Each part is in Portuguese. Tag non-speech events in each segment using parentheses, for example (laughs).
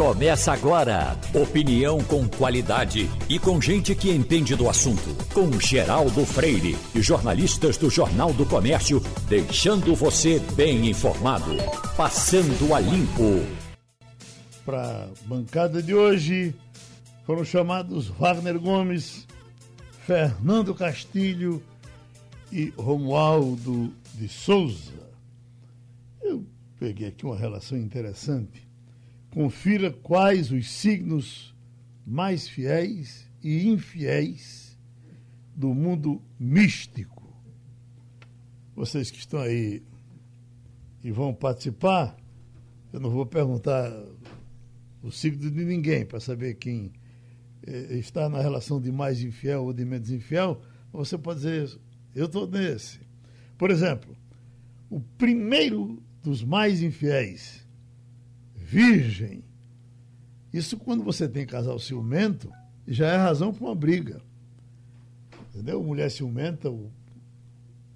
Começa agora. Opinião com qualidade e com gente que entende do assunto. Com Geraldo Freire e jornalistas do Jornal do Comércio, deixando você bem informado. Passando a limpo. Para bancada de hoje foram chamados Wagner Gomes, Fernando Castilho e Romualdo de Souza. Eu peguei aqui uma relação interessante Confira quais os signos mais fiéis e infiéis do mundo místico. Vocês que estão aí e vão participar, eu não vou perguntar o signo de ninguém para saber quem eh, está na relação de mais infiel ou de menos infiel. Você pode dizer, eu estou nesse. Por exemplo, o primeiro dos mais infiéis virgem. Isso quando você tem casal ciumento, já é razão para uma briga. Entendeu? Mulher ciumenta, o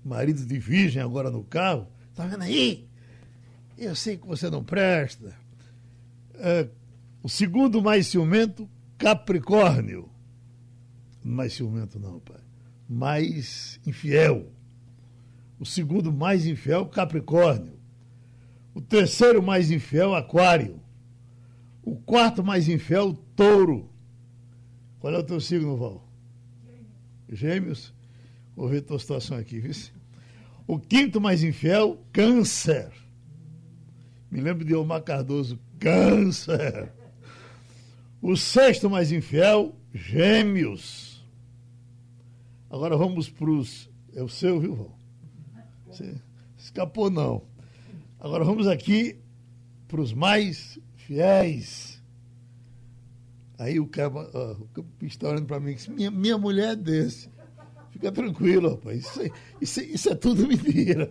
marido de virgem agora no carro, tá vendo aí? Eu sei que você não presta. É, o segundo mais ciumento, Capricórnio. Mais ciumento não, pai. Mais infiel. O segundo mais infiel, Capricórnio. O terceiro mais infiel, Aquário. O quarto mais infiel, Touro. Qual é o teu signo, Val? Gêmeos. Vou ver tua situação aqui, viu? O quinto mais infiel, Câncer. Me lembro de Omar Cardoso, Câncer. O sexto mais infiel, Gêmeos. Agora vamos para os. É o seu, viu, Val? Você escapou, não. Agora vamos aqui para os mais fiéis. Aí o cara está olhando para mim e minha, minha mulher é desse. Fica tranquilo, rapaz. Isso, isso, isso é tudo (laughs) mentira.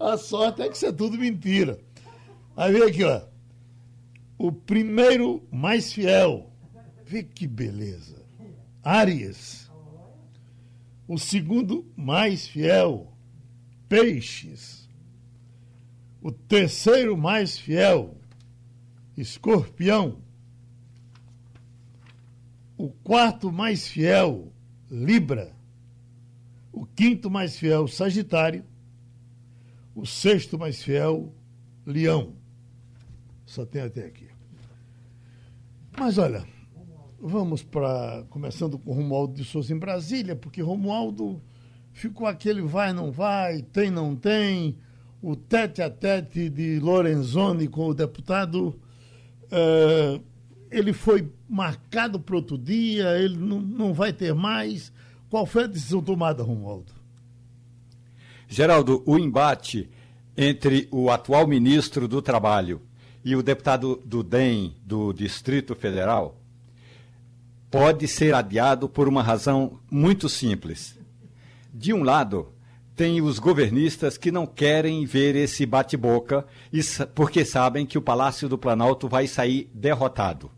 A sorte é que isso é tudo mentira. Aí vem aqui, ó. O primeiro mais fiel. Vê que beleza. Áries. O segundo mais fiel. Peixes. O terceiro mais fiel, Escorpião. O quarto mais fiel, Libra. O quinto mais fiel, Sagitário. O sexto mais fiel, Leão. Só tem até aqui. Mas olha, vamos para. Começando com Romualdo de Souza em Brasília, porque Romualdo ficou aquele vai, não vai, tem, não tem o tete a tete de Lorenzoni com o deputado, uh, ele foi marcado para outro dia, ele não, não vai ter mais. Qual foi a decisão tomada, Romualdo? Geraldo, o embate entre o atual ministro do Trabalho e o deputado do DEM do Distrito Federal pode ser adiado por uma razão muito simples. De um lado, tem os governistas que não querem ver esse bate-boca porque sabem que o Palácio do Planalto vai sair derrotado.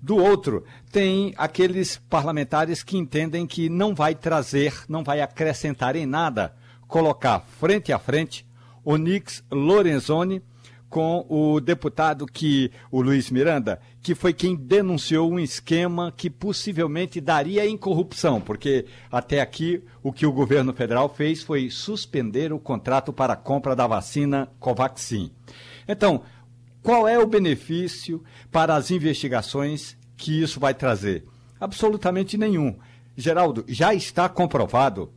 Do outro, tem aqueles parlamentares que entendem que não vai trazer, não vai acrescentar em nada, colocar frente a frente Onix Lorenzoni com o deputado que, o Luiz Miranda, que foi quem denunciou um esquema que possivelmente daria em corrupção, porque até aqui o que o governo federal fez foi suspender o contrato para a compra da vacina Covaxin. Então, qual é o benefício para as investigações que isso vai trazer? Absolutamente nenhum. Geraldo, já está comprovado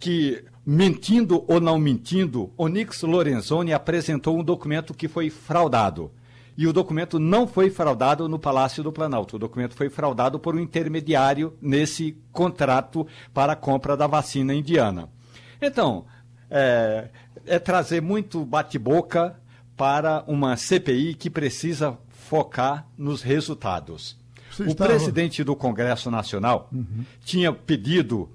que Mentindo ou não mentindo, Onix Lorenzoni apresentou um documento que foi fraudado. E o documento não foi fraudado no Palácio do Planalto. O documento foi fraudado por um intermediário nesse contrato para a compra da vacina indiana. Então, é, é trazer muito bate-boca para uma CPI que precisa focar nos resultados. Você o estava... presidente do Congresso Nacional uhum. tinha pedido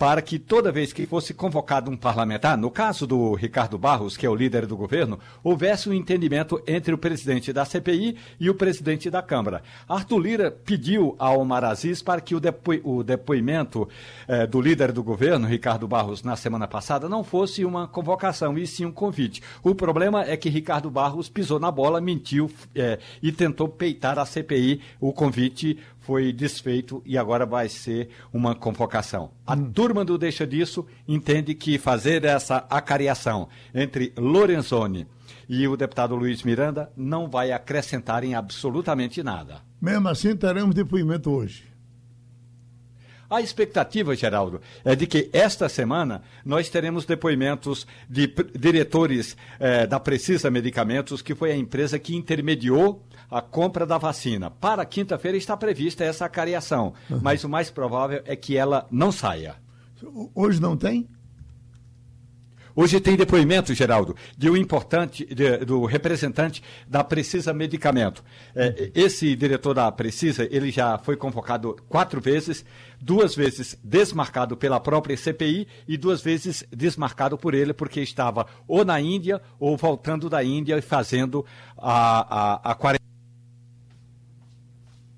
para que toda vez que fosse convocado um parlamentar, no caso do Ricardo Barros, que é o líder do governo, houvesse um entendimento entre o presidente da CPI e o presidente da Câmara. Arthur Lira pediu ao Omar Aziz para que o, depo o depoimento eh, do líder do governo, Ricardo Barros, na semana passada, não fosse uma convocação, e sim um convite. O problema é que Ricardo Barros pisou na bola, mentiu eh, e tentou peitar a CPI. O convite foi desfeito e agora vai ser uma convocação. A hum. turma do Deixa Disso entende que fazer essa acariação entre Lorenzoni e o deputado Luiz Miranda não vai acrescentar em absolutamente nada. Mesmo assim, teremos depoimento hoje. A expectativa, Geraldo, é de que esta semana nós teremos depoimentos de diretores eh, da Precisa Medicamentos, que foi a empresa que intermediou a compra da vacina. Para quinta-feira está prevista essa cariação, uhum. mas o mais provável é que ela não saia. Hoje não tem? Hoje tem depoimento, Geraldo, de um importante, de, do representante da Precisa Medicamento. É, esse diretor da Precisa, ele já foi convocado quatro vezes, duas vezes desmarcado pela própria CPI e duas vezes desmarcado por ele porque estava ou na Índia ou voltando da Índia e fazendo a, a, a quarentena.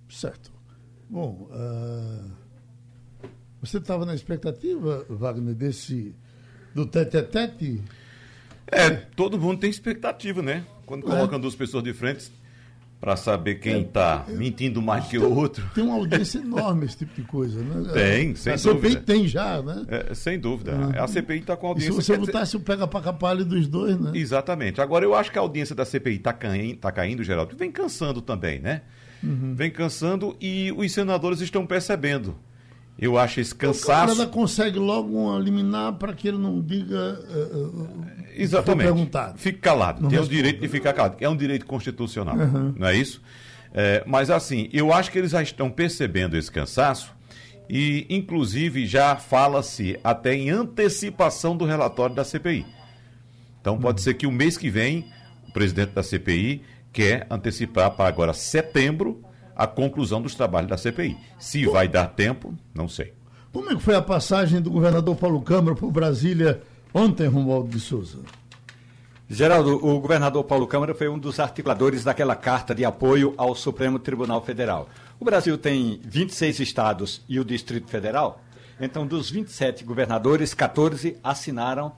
Certo. Bom, uh, você estava na expectativa, Wagner, desse do tete-tete? É, todo mundo tem expectativa, né? Quando colocam é. duas pessoas de frente para saber quem está é, mentindo mais que o outro. Tem uma (laughs) audiência enorme esse tipo de coisa, né? Tem, sem a dúvida. A CPI tem já, né? É, sem dúvida. Uhum. A CPI está com audiência. E se você botasse dizer... o pega para capalho dos dois, né? Exatamente. Agora, eu acho que a audiência da CPI está caindo, tá caindo, Geraldo, vem cansando também, né? Uhum. Vem cansando e os senadores estão percebendo eu acho esse cansaço. O cara consegue logo um liminar para que ele não diga. Uh, Exatamente. Perguntado. Fique calado. Não Tem responde. o direito de ficar calado. É um direito constitucional. Uhum. Não é isso? É, mas assim, eu acho que eles já estão percebendo esse cansaço e, inclusive, já fala-se até em antecipação do relatório da CPI. Então, pode uhum. ser que o mês que vem, o presidente da CPI quer antecipar para agora setembro a conclusão dos trabalhos da CPI. Se vai dar tempo, não sei. Como é que foi a passagem do governador Paulo Câmara por Brasília ontem, Romualdo de Souza? Geraldo, o governador Paulo Câmara foi um dos articuladores daquela carta de apoio ao Supremo Tribunal Federal. O Brasil tem 26 estados e o Distrito Federal. Então, dos 27 governadores, 14 assinaram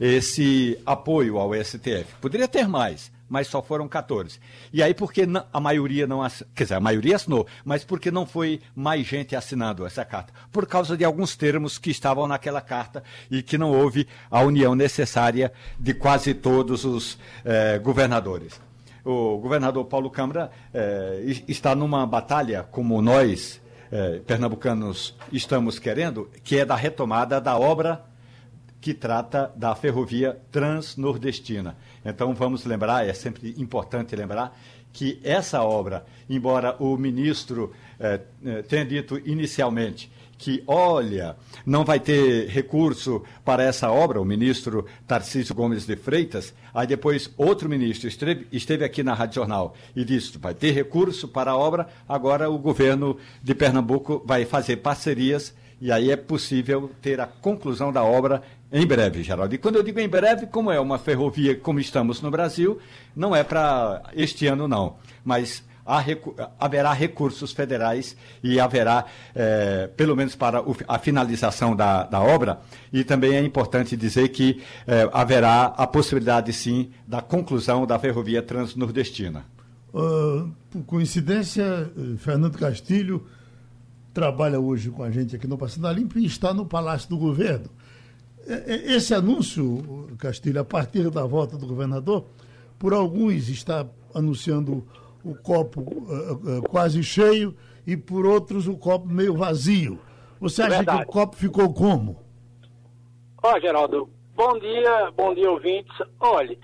esse apoio ao STF. Poderia ter mais, mas só foram 14. E aí, porque a maioria não assinou, quer dizer, a maioria assinou, mas porque não foi mais gente assinando essa carta? Por causa de alguns termos que estavam naquela carta e que não houve a união necessária de quase todos os eh, governadores. O governador Paulo Câmara eh, está numa batalha, como nós, eh, pernambucanos, estamos querendo, que é da retomada da obra que trata da ferrovia transnordestina. Então vamos lembrar, é sempre importante lembrar, que essa obra, embora o ministro eh, eh, tenha dito inicialmente que, olha, não vai ter recurso para essa obra, o ministro Tarcísio Gomes de Freitas, aí depois outro ministro esteve, esteve aqui na Rádio Jornal e disse, vai ter recurso para a obra, agora o governo de Pernambuco vai fazer parcerias e aí é possível ter a conclusão da obra em breve, Geraldo. E quando eu digo em breve, como é uma ferrovia como estamos no Brasil, não é para este ano, não. Mas recu haverá recursos federais e haverá, é, pelo menos para a finalização da, da, obra, e também é importante dizer que é, haverá a possibilidade, sim, da conclusão da ferrovia transnordestina. Uh, por coincidência, Fernando Castilho trabalha hoje com a gente aqui no Passando a Limpo e está no Palácio do Governo. É, é, esse anúncio, Castilho, a partir da volta do governador, por alguns está anunciando o copo uh, uh, quase cheio e por outros o copo meio vazio. Você acha Verdade. que o copo ficou como? Ó, oh, Geraldo, bom dia, bom dia, ouvintes. Olhe,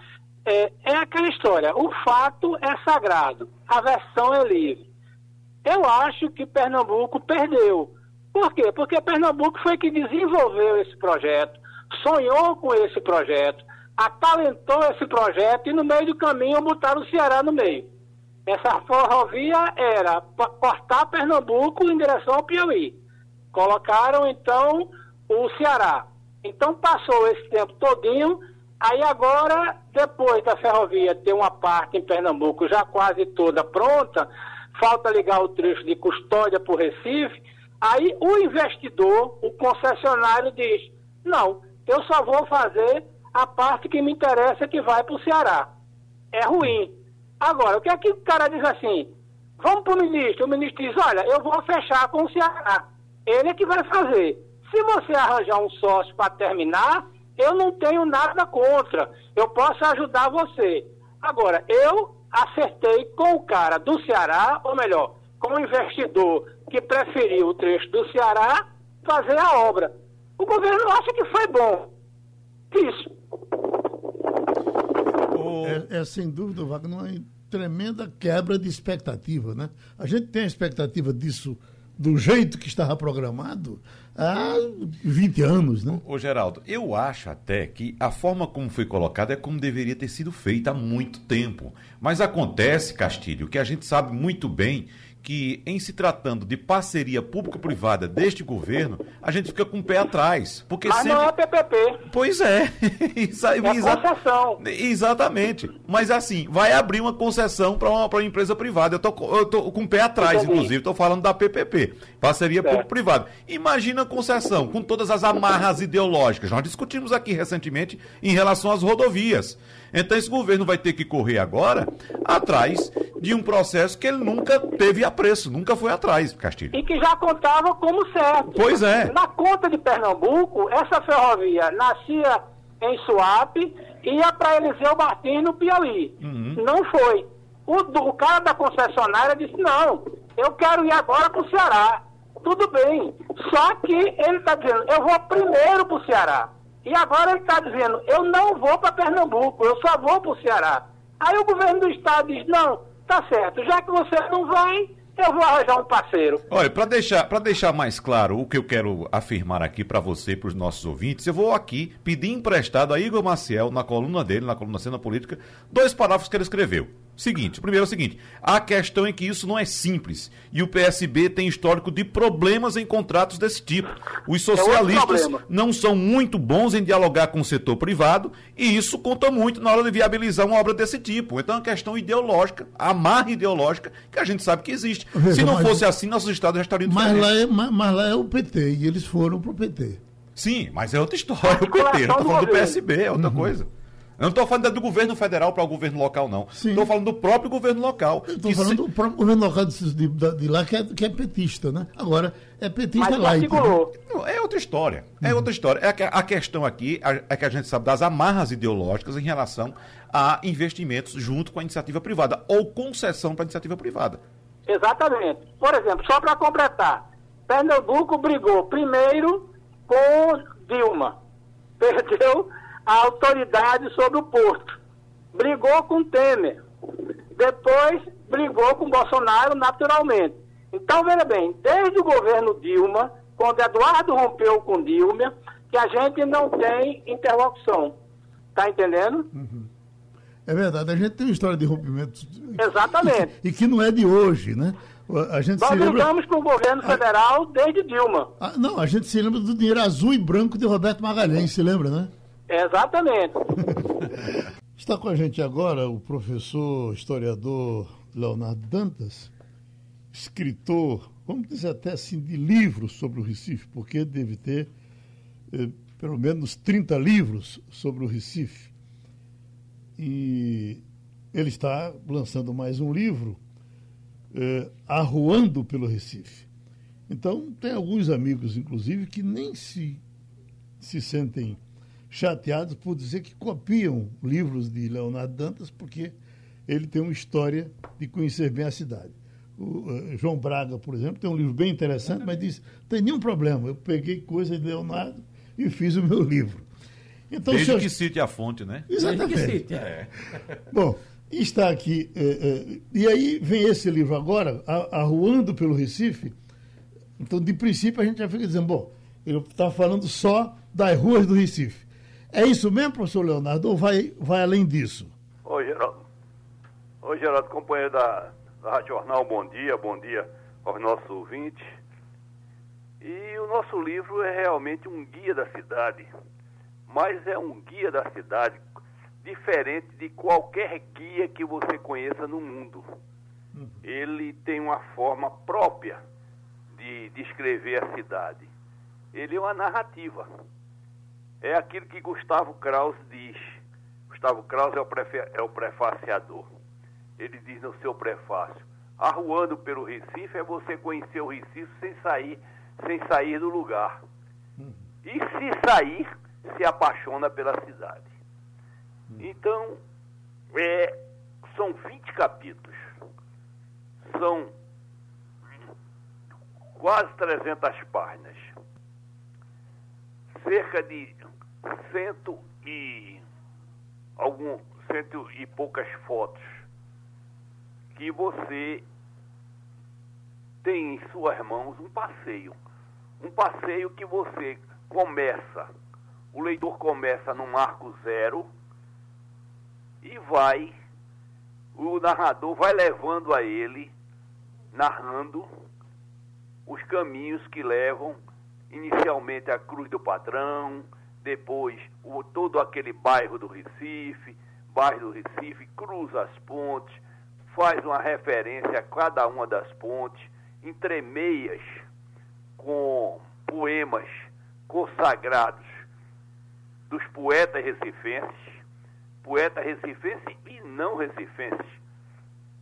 é, é aquela história, o fato é sagrado, a versão é livre. Eu acho que Pernambuco perdeu. Por quê? Porque Pernambuco foi que desenvolveu esse projeto, sonhou com esse projeto, acalentou esse projeto e no meio do caminho botaram o Ceará no meio. Essa ferrovia era cortar Pernambuco em direção ao Piauí. Colocaram então o Ceará. Então passou esse tempo todinho, aí agora, depois da ferrovia ter uma parte em Pernambuco já quase toda pronta, falta ligar o trecho de custódia para o Recife, aí o investidor, o concessionário diz, não, eu só vou fazer a parte que me interessa que vai para o Ceará. É ruim. Agora, o que é que o cara diz assim? Vamos para o ministro. O ministro diz, olha, eu vou fechar com o Ceará. Ele é que vai fazer. Se você arranjar um sócio para terminar, eu não tenho nada contra. Eu posso ajudar você. Agora, eu acertei com o cara do Ceará, ou melhor, com o investidor que preferiu o trecho do Ceará fazer a obra. O governo acha que foi bom. Isso. É, é sem dúvida, Wagner, uma tremenda quebra de expectativa, né? A gente tem a expectativa disso do jeito que estava programado há 20 anos, né? Ô, Geraldo, eu acho até que a forma como foi colocada é como deveria ter sido feita há muito tempo. Mas acontece, Castilho, que a gente sabe muito bem que, em se tratando de parceria público-privada deste governo, a gente fica com o pé atrás. Porque Mas sempre... não é PPP. Pois é. (laughs) Exa... É concessão. Exatamente. Mas assim, vai abrir uma concessão para uma, uma empresa privada. Eu tô, eu tô com o pé atrás, Entendi. inclusive, estou falando da PPP, parceria público-privada. Imagina a concessão com todas as amarras ideológicas. Nós discutimos aqui recentemente em relação às rodovias. Então esse governo vai ter que correr agora atrás de um processo que ele nunca teve apreço, nunca foi atrás, Castilho. E que já contava como certo. Pois é. Na conta de Pernambuco, essa ferrovia nascia em Suape e ia para Eliseu Martins, no Piauí. Uhum. Não foi. O, o cara da concessionária disse, não, eu quero ir agora para o Ceará. Tudo bem. Só que ele está dizendo, eu vou primeiro para o Ceará. E agora ele está dizendo, eu não vou para Pernambuco, eu só vou para o Ceará. Aí o governo do estado diz, não, tá certo, já que você não vai, eu vou arranjar um parceiro. Olha, para deixar, deixar mais claro o que eu quero afirmar aqui para você e para os nossos ouvintes, eu vou aqui pedir emprestado a Igor Maciel, na coluna dele, na coluna Cena Política, dois parágrafos que ele escreveu. Seguinte, primeiro é o seguinte, a questão é que isso não é simples e o PSB tem histórico de problemas em contratos desse tipo. Os é socialistas é não são muito bons em dialogar com o setor privado e isso conta muito na hora de viabilizar uma obra desse tipo. Então é uma questão ideológica, amarra ideológica, que a gente sabe que existe. Veja, Se não mas, fosse assim, nossos estados já estariam mas lá, é, mas, mas lá é o PT e eles foram pro PT. Sim, mas é outra história o PT, não estou falando do PSB, é outra uhum. coisa. Eu não estou falando do governo federal para o governo local, não. Estou falando do próprio governo local. Estou falando se... do próprio governo local de, de, de lá, que é, que é, petista, né? Agora, é petista lá. Né? É outra história. É outra história. É a, a questão aqui é que a gente sabe das amarras ideológicas em relação a investimentos junto com a iniciativa privada ou concessão para a iniciativa privada. Exatamente. Por exemplo, só para completar, Pernambuco brigou primeiro com Dilma. (laughs) Perdeu a autoridade sobre o porto. Brigou com Temer. Depois brigou com Bolsonaro naturalmente. Então, veja bem, desde o governo Dilma, quando Eduardo rompeu com Dilma, que a gente não tem interlocução. Está entendendo? Uhum. É verdade, a gente tem uma história de rompimento. Exatamente. E, e que não é de hoje, né? A gente Nós lembra... brigamos com o governo federal a... desde Dilma. Ah, não, a gente se lembra do dinheiro azul e branco de Roberto Magalhães, se lembra, né? Exatamente. (laughs) Está com a gente agora o professor historiador Leonardo Dantas, escritor, vamos dizer até assim, de livros sobre o Recife, porque deve ter eh, pelo menos 30 livros sobre o Recife. E ele está lançando mais um livro, eh, Arruando pelo Recife. Então, tem alguns amigos, inclusive, que nem se, se sentem chateados por dizer que copiam livros de Leonardo Dantas, porque ele tem uma história de conhecer bem a cidade. O, uh, João Braga, por exemplo, tem um livro bem interessante, mas diz: tem nenhum problema, eu peguei coisa de Leonardo e fiz o meu livro. Então, Desde senhor... que cite a fonte, né? Exatamente. Desde que cite, é. Bom, está aqui. Uh, uh, e aí vem esse livro agora, Arruando pelo Recife. Então, de princípio, a gente já fica dizendo: bom, ele está falando só das ruas do Recife. É isso mesmo, professor Leonardo, ou vai, vai além disso? Oi, Geraldo. Oi, Geraldo, companheiro da, da Rádio Jornal, bom dia, bom dia aos nossos ouvintes. E o nosso livro é realmente um guia da cidade, mas é um guia da cidade diferente de qualquer guia que você conheça no mundo. Ele tem uma forma própria de descrever a cidade. Ele é uma narrativa. É aquilo que Gustavo Krause diz. Gustavo Krause é o, é o prefaciador. Ele diz no seu prefácio: arruando pelo Recife é você conhecer o Recife sem sair, sem sair do lugar. Uhum. E se sair, se apaixona pela cidade. Uhum. Então, é, são 20 capítulos. São quase 300 páginas. Cerca de cento e algum cento e poucas fotos que você tem em suas mãos um passeio. Um passeio que você começa, o leitor começa no marco zero e vai, o narrador vai levando a ele, narrando os caminhos que levam inicialmente à Cruz do Patrão, depois o, todo aquele bairro do Recife, bairro do Recife, cruza as pontes, faz uma referência a cada uma das pontes, entremeias com poemas consagrados dos poetas recifenses, poetas recifenses e não recifenses,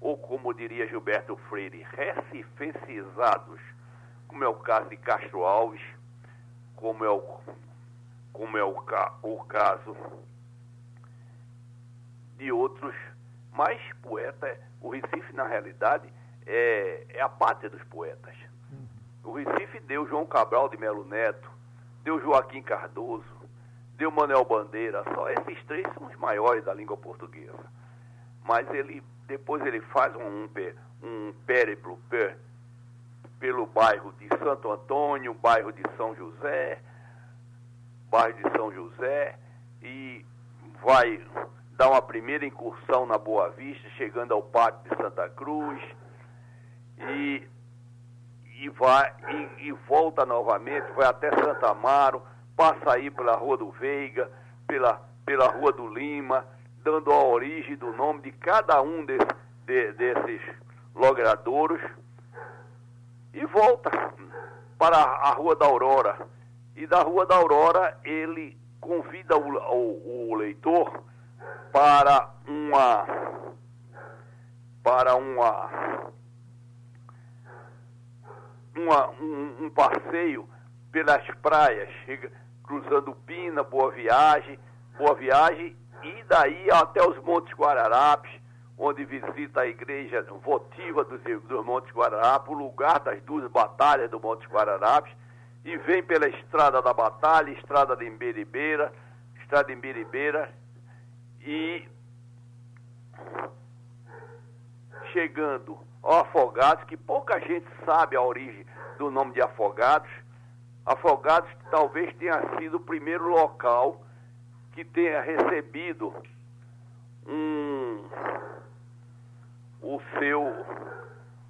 ou como diria Gilberto Freire, recifencizados, como é o caso de Castro Alves, como é o, como é o, o caso de outros, mas poeta o Recife, na realidade, é, é a pátria dos poetas. O Recife deu João Cabral de Melo Neto, deu Joaquim Cardoso, deu Manuel Bandeira, só esses três são os maiores da língua portuguesa. Mas ele depois ele faz um, um périplo per, pelo bairro de Santo Antônio, bairro de São José, bairro de São José, e vai dá uma primeira incursão na Boa Vista, chegando ao Pátio de Santa Cruz, e, e, vai, e, e volta novamente, vai até Santa Amaro, passa aí pela Rua do Veiga, pela, pela Rua do Lima, dando a origem do nome de cada um desse, de, desses logradouros, e volta para a Rua da Aurora. E da Rua da Aurora ele convida o, o, o leitor para uma para uma, uma um, um, passeio pelas praias, chega, cruzando Pina, Boa Viagem, Boa Viagem e daí até os Montes Guararapes, onde visita a igreja votiva dos, dos Montes Guararapes, o lugar das duas batalhas do Montes Guararapes, e vem pela Estrada da Batalha, Estrada de Imberibeira, Estrada de Imberibeira, e chegando ao Afogados, que pouca gente sabe a origem do nome de Afogados. Afogados talvez tenha sido o primeiro local que tenha recebido um o seu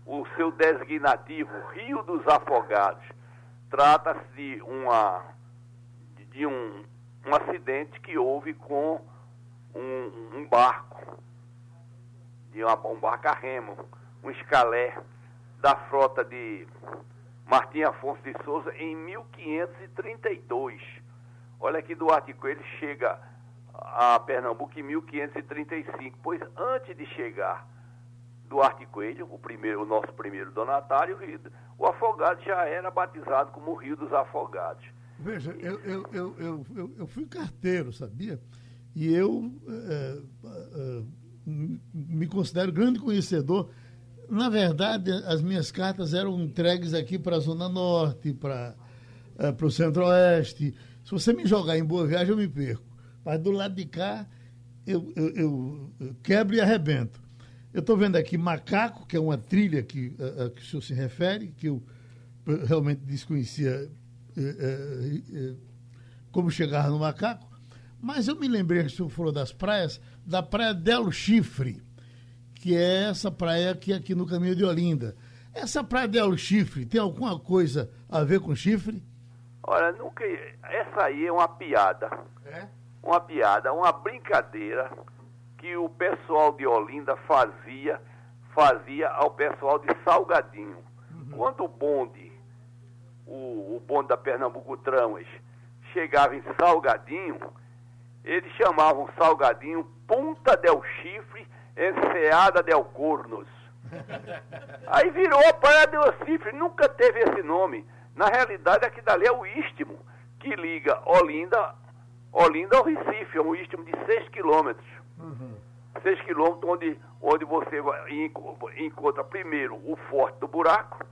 o seu designativo Rio dos Afogados. Trata-se de uma de um, um acidente que houve com um, um barco, de uma, um barco a remo, um escalé da frota de Martim Afonso de Souza em 1532. Olha que Duarte Coelho chega a Pernambuco em 1535, pois antes de chegar Duarte Coelho, o, primeiro, o nosso primeiro donatário, o Afogado já era batizado como o Rio dos Afogados. Veja, eu, eu, eu, eu, fui carteiro, sabia? E eu é, é, me considero grande conhecedor. Na verdade, as minhas cartas eram entregues aqui para a Zona Norte, para é, o Centro-Oeste. Se você me jogar em Boa Viagem, eu me perco. Mas do lado de cá, eu, eu, eu quebro e arrebento. Eu estou vendo aqui Macaco, que é uma trilha que, a, a, que o senhor se refere, que eu realmente desconhecia como chegar no Macaco. Mas eu me lembrei que o senhor falou das praias, da praia Del Chifre, que é essa praia aqui, aqui no caminho de Olinda. Essa Praia del Chifre tem alguma coisa a ver com chifre? Olha, nunca. Essa aí é uma piada. É? Uma piada, uma brincadeira que o pessoal de Olinda fazia, fazia ao pessoal de Salgadinho. Uhum. Quando o bonde, o, o bonde da Pernambuco Tramas, chegava em Salgadinho, eles chamavam Salgadinho Punta del Chifre Enseada del Cornos. (laughs) Aí virou a Praia del Chifre, nunca teve esse nome. Na realidade, aqui dali é o istmo que liga Olinda, Olinda ao Recife, é um istmo de 6 quilômetros. Uhum. 6 quilômetros onde, onde você encontra primeiro o Forte do Buraco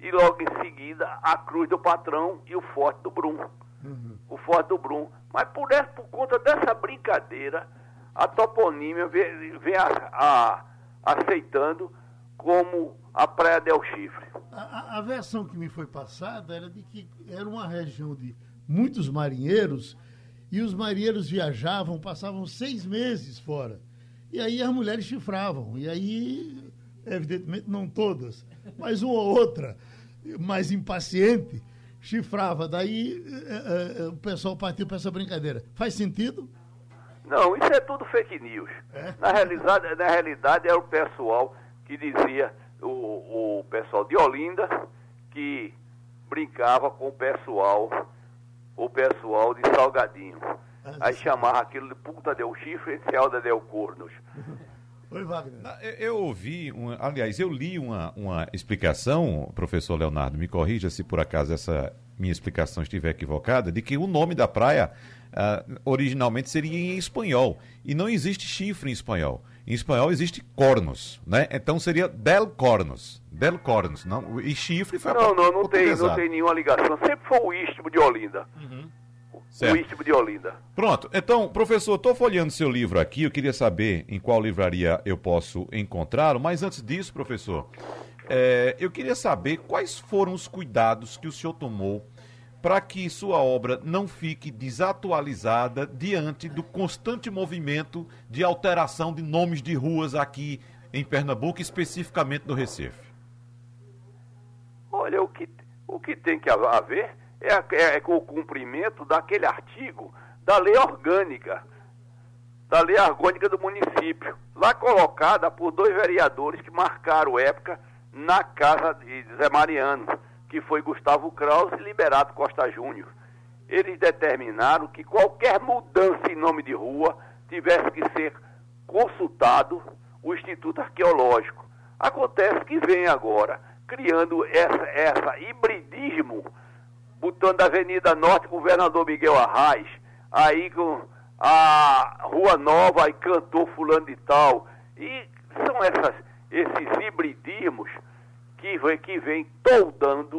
e logo em seguida a Cruz do Patrão e o Forte do Brum. Uhum. O Forte do Brum. Mas por, essa, por conta dessa brincadeira, a toponímia vem, vem a, a, aceitando como a Praia del Chifre. A, a, versão que me foi passada era de que era uma região de muitos marinheiros e os marinheiros viajavam, passavam seis meses fora. E aí as mulheres chifravam. E aí, evidentemente, não todas, mas uma ou outra, mais impaciente, chifrava. Daí é, é, o pessoal partiu para essa brincadeira. Faz sentido? Não, isso é tudo fake news. É? Na, realidade, na realidade, era o pessoal que dizia, o, o pessoal de Olinda, que brincava com o pessoal, o pessoal de Salgadinho. Ah, Aí chamava aquilo de puta del chifre e celda del cornos. (laughs) Oi, Wagner. Eu ouvi, um, aliás, eu li uma, uma explicação, professor Leonardo, me corrija se por acaso essa minha explicação estiver equivocada, de que o nome da praia uh, originalmente seria em espanhol. E não existe chifre em espanhol. Em espanhol existe cornos, né? Então seria del cornos. Del cornos. Não, e chifre foi Não, não, não tem, não tem nenhuma ligação. Sempre foi o istmo de Olinda. Uhum. Certo. O istmo de Olinda. Pronto. Então, professor, estou folheando seu livro aqui. Eu queria saber em qual livraria eu posso encontrá-lo. Mas antes disso, professor, é, eu queria saber quais foram os cuidados que o senhor tomou para que sua obra não fique desatualizada diante do constante movimento de alteração de nomes de ruas aqui em Pernambuco, especificamente no Recife? Olha, o que, o que tem que haver é, é, é o cumprimento daquele artigo da lei orgânica, da lei orgânica do município, lá colocada por dois vereadores que marcaram época na casa de Zé Mariano que foi Gustavo Kraus e Liberato Costa Júnior. Eles determinaram que qualquer mudança em nome de rua tivesse que ser consultado o Instituto Arqueológico. Acontece que vem agora criando essa, essa hibridismo, botando a Avenida Norte Governador Miguel Arraes, aí com a Rua Nova e cantor fulano de tal. E são essas, esses hibridismos que vem, que vem toldando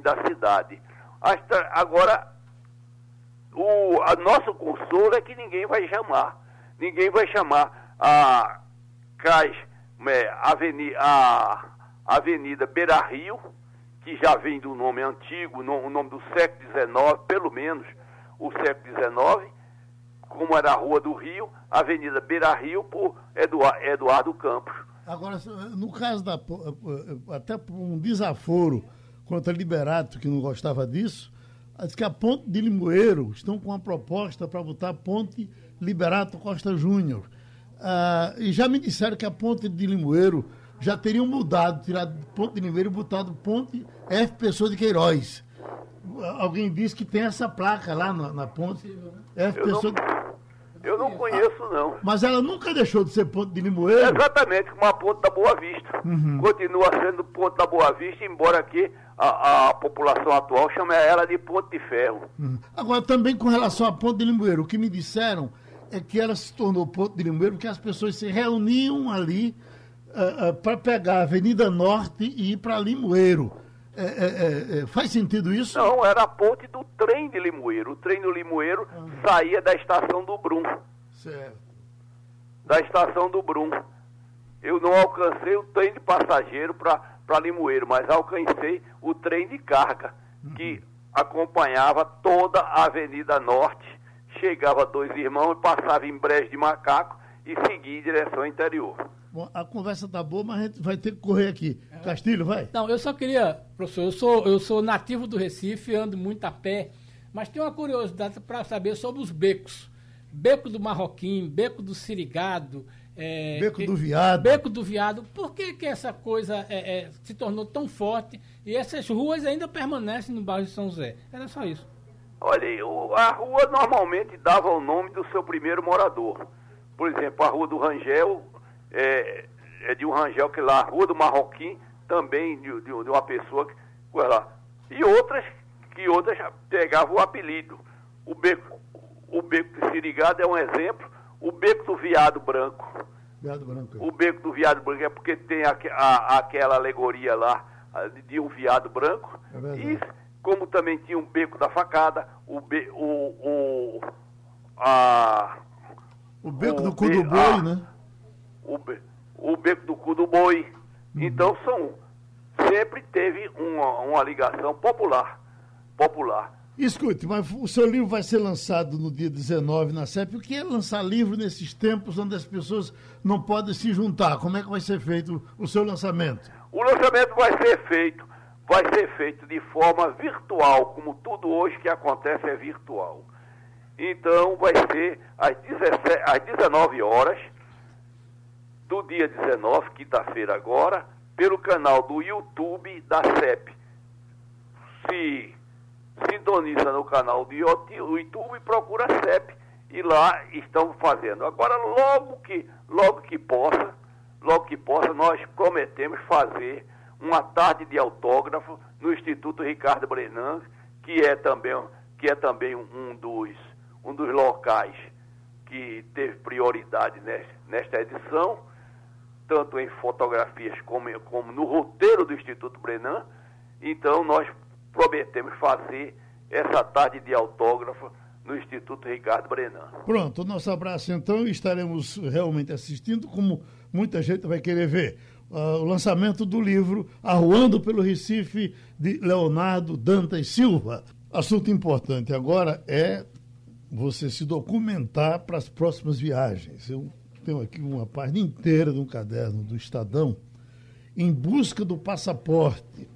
nome da cidade. Agora, o a nosso consolo é que ninguém vai chamar. Ninguém vai chamar a, Cais, é, Avenida, a Avenida Beira Rio, que já vem do nome antigo, no, o nome do século XIX, pelo menos o século XIX, como era a Rua do Rio, Avenida Beira Rio, por Eduardo Campos. Agora, no caso da. Até por um desaforo contra Liberato, que não gostava disso, diz que a Ponte de Limoeiro estão com uma proposta para botar Ponte Liberato Costa Júnior. Ah, e já me disseram que a Ponte de Limoeiro já teriam mudado, tirado Ponte de Limoeiro e botado Ponte F. Pessoa de Queiroz. Alguém disse que tem essa placa lá na, na ponte. F. Pessoa de... Eu não conheço, não. Mas ela nunca deixou de ser ponto de Limoeiro? Exatamente, como a ponte da Boa Vista. Uhum. Continua sendo ponto da Boa Vista, embora aqui a, a população atual chame ela de ponte de ferro. Uhum. Agora, também com relação à ponte de Limoeiro, o que me disseram é que ela se tornou ponto de Limoeiro porque as pessoas se reuniam ali uh, eh, uh, eh, para pegar a Avenida Norte e ir para Limoeiro. É, é, é, é, faz sentido isso? Não, era a ponte do trem de Limoeiro. O trem do Limoeiro ah. saía da estação do Brum. Certo. Da estação do Brum. Eu não alcancei o trem de passageiro para Limoeiro, mas alcancei o trem de carga, uhum. que acompanhava toda a Avenida Norte. Chegava dois irmãos, passava em Brejo de Macaco e seguia em direção ao interior. Bom, a conversa tá boa, mas a gente vai ter que correr aqui. Castilho, vai. Não, eu só queria, professor, eu sou, eu sou nativo do Recife, ando muito a pé, mas tenho uma curiosidade para saber sobre os becos. Beco do Marroquim, Beco do Sirigado. É, beco do Viado. Beco do Viado. Por que, que essa coisa é, é, se tornou tão forte e essas ruas ainda permanecem no bairro de São José? Era só isso. Olha, a rua normalmente dava o nome do seu primeiro morador. Por exemplo, a Rua do Rangel é, é de um Rangel que lá, Rua do Marroquim, também de, de, uma pessoa que lá. E outras que outras pegavam o apelido. O beco, o beco de Sirigado é um exemplo. O beco do Viado Branco. Viado Branco. O beco do Viado Branco é porque tem a, a, aquela alegoria lá de, de um viado branco. É e como também tinha um beco da facada, o, be, o, o, a, o beco o do cu do boi, né? O, o beco do cu do boi. Uhum. Então são sempre teve uma, uma ligação popular, popular. Escute, mas o seu livro vai ser lançado no dia 19 na CEP. O que é lançar livro nesses tempos onde as pessoas não podem se juntar? Como é que vai ser feito o seu lançamento? O lançamento vai ser feito vai ser feito de forma virtual, como tudo hoje que acontece é virtual. Então vai ser às, 17, às 19 horas do dia 19, quinta-feira agora, pelo canal do YouTube da CEP. Se sintoniza no canal do YouTube e procura a CEP e lá estão fazendo. Agora logo que logo que possa, logo que possa nós prometemos fazer uma tarde de autógrafo no Instituto Ricardo Brenan, que é também, que é também um, dos, um dos locais que teve prioridade nesta edição, tanto em fotografias como, como no roteiro do Instituto Brenan. Então, nós prometemos fazer essa tarde de autógrafo no Instituto Ricardo Brenan. Pronto, nosso abraço então, estaremos realmente assistindo, como muita gente vai querer ver uh, o lançamento do livro Arruando pelo Recife, de Leonardo Dantas Silva. Assunto importante agora é você se documentar para as próximas viagens. Eu tenho aqui uma página inteira de um caderno do Estadão em busca do passaporte.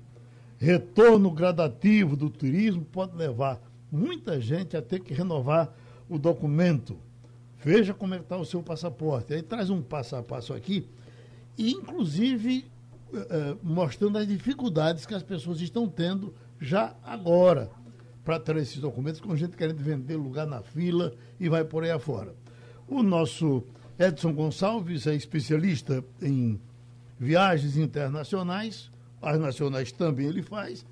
Retorno gradativo do turismo pode levar muita gente a ter que renovar o documento. Veja como é está o seu passaporte. Aí traz um passo a passo aqui inclusive uh, mostrando as dificuldades que as pessoas estão tendo já agora para ter esses documentos, com gente querendo vender lugar na fila e vai por aí afora. O nosso Edson Gonçalves é especialista em viagens internacionais, as nacionais também ele faz,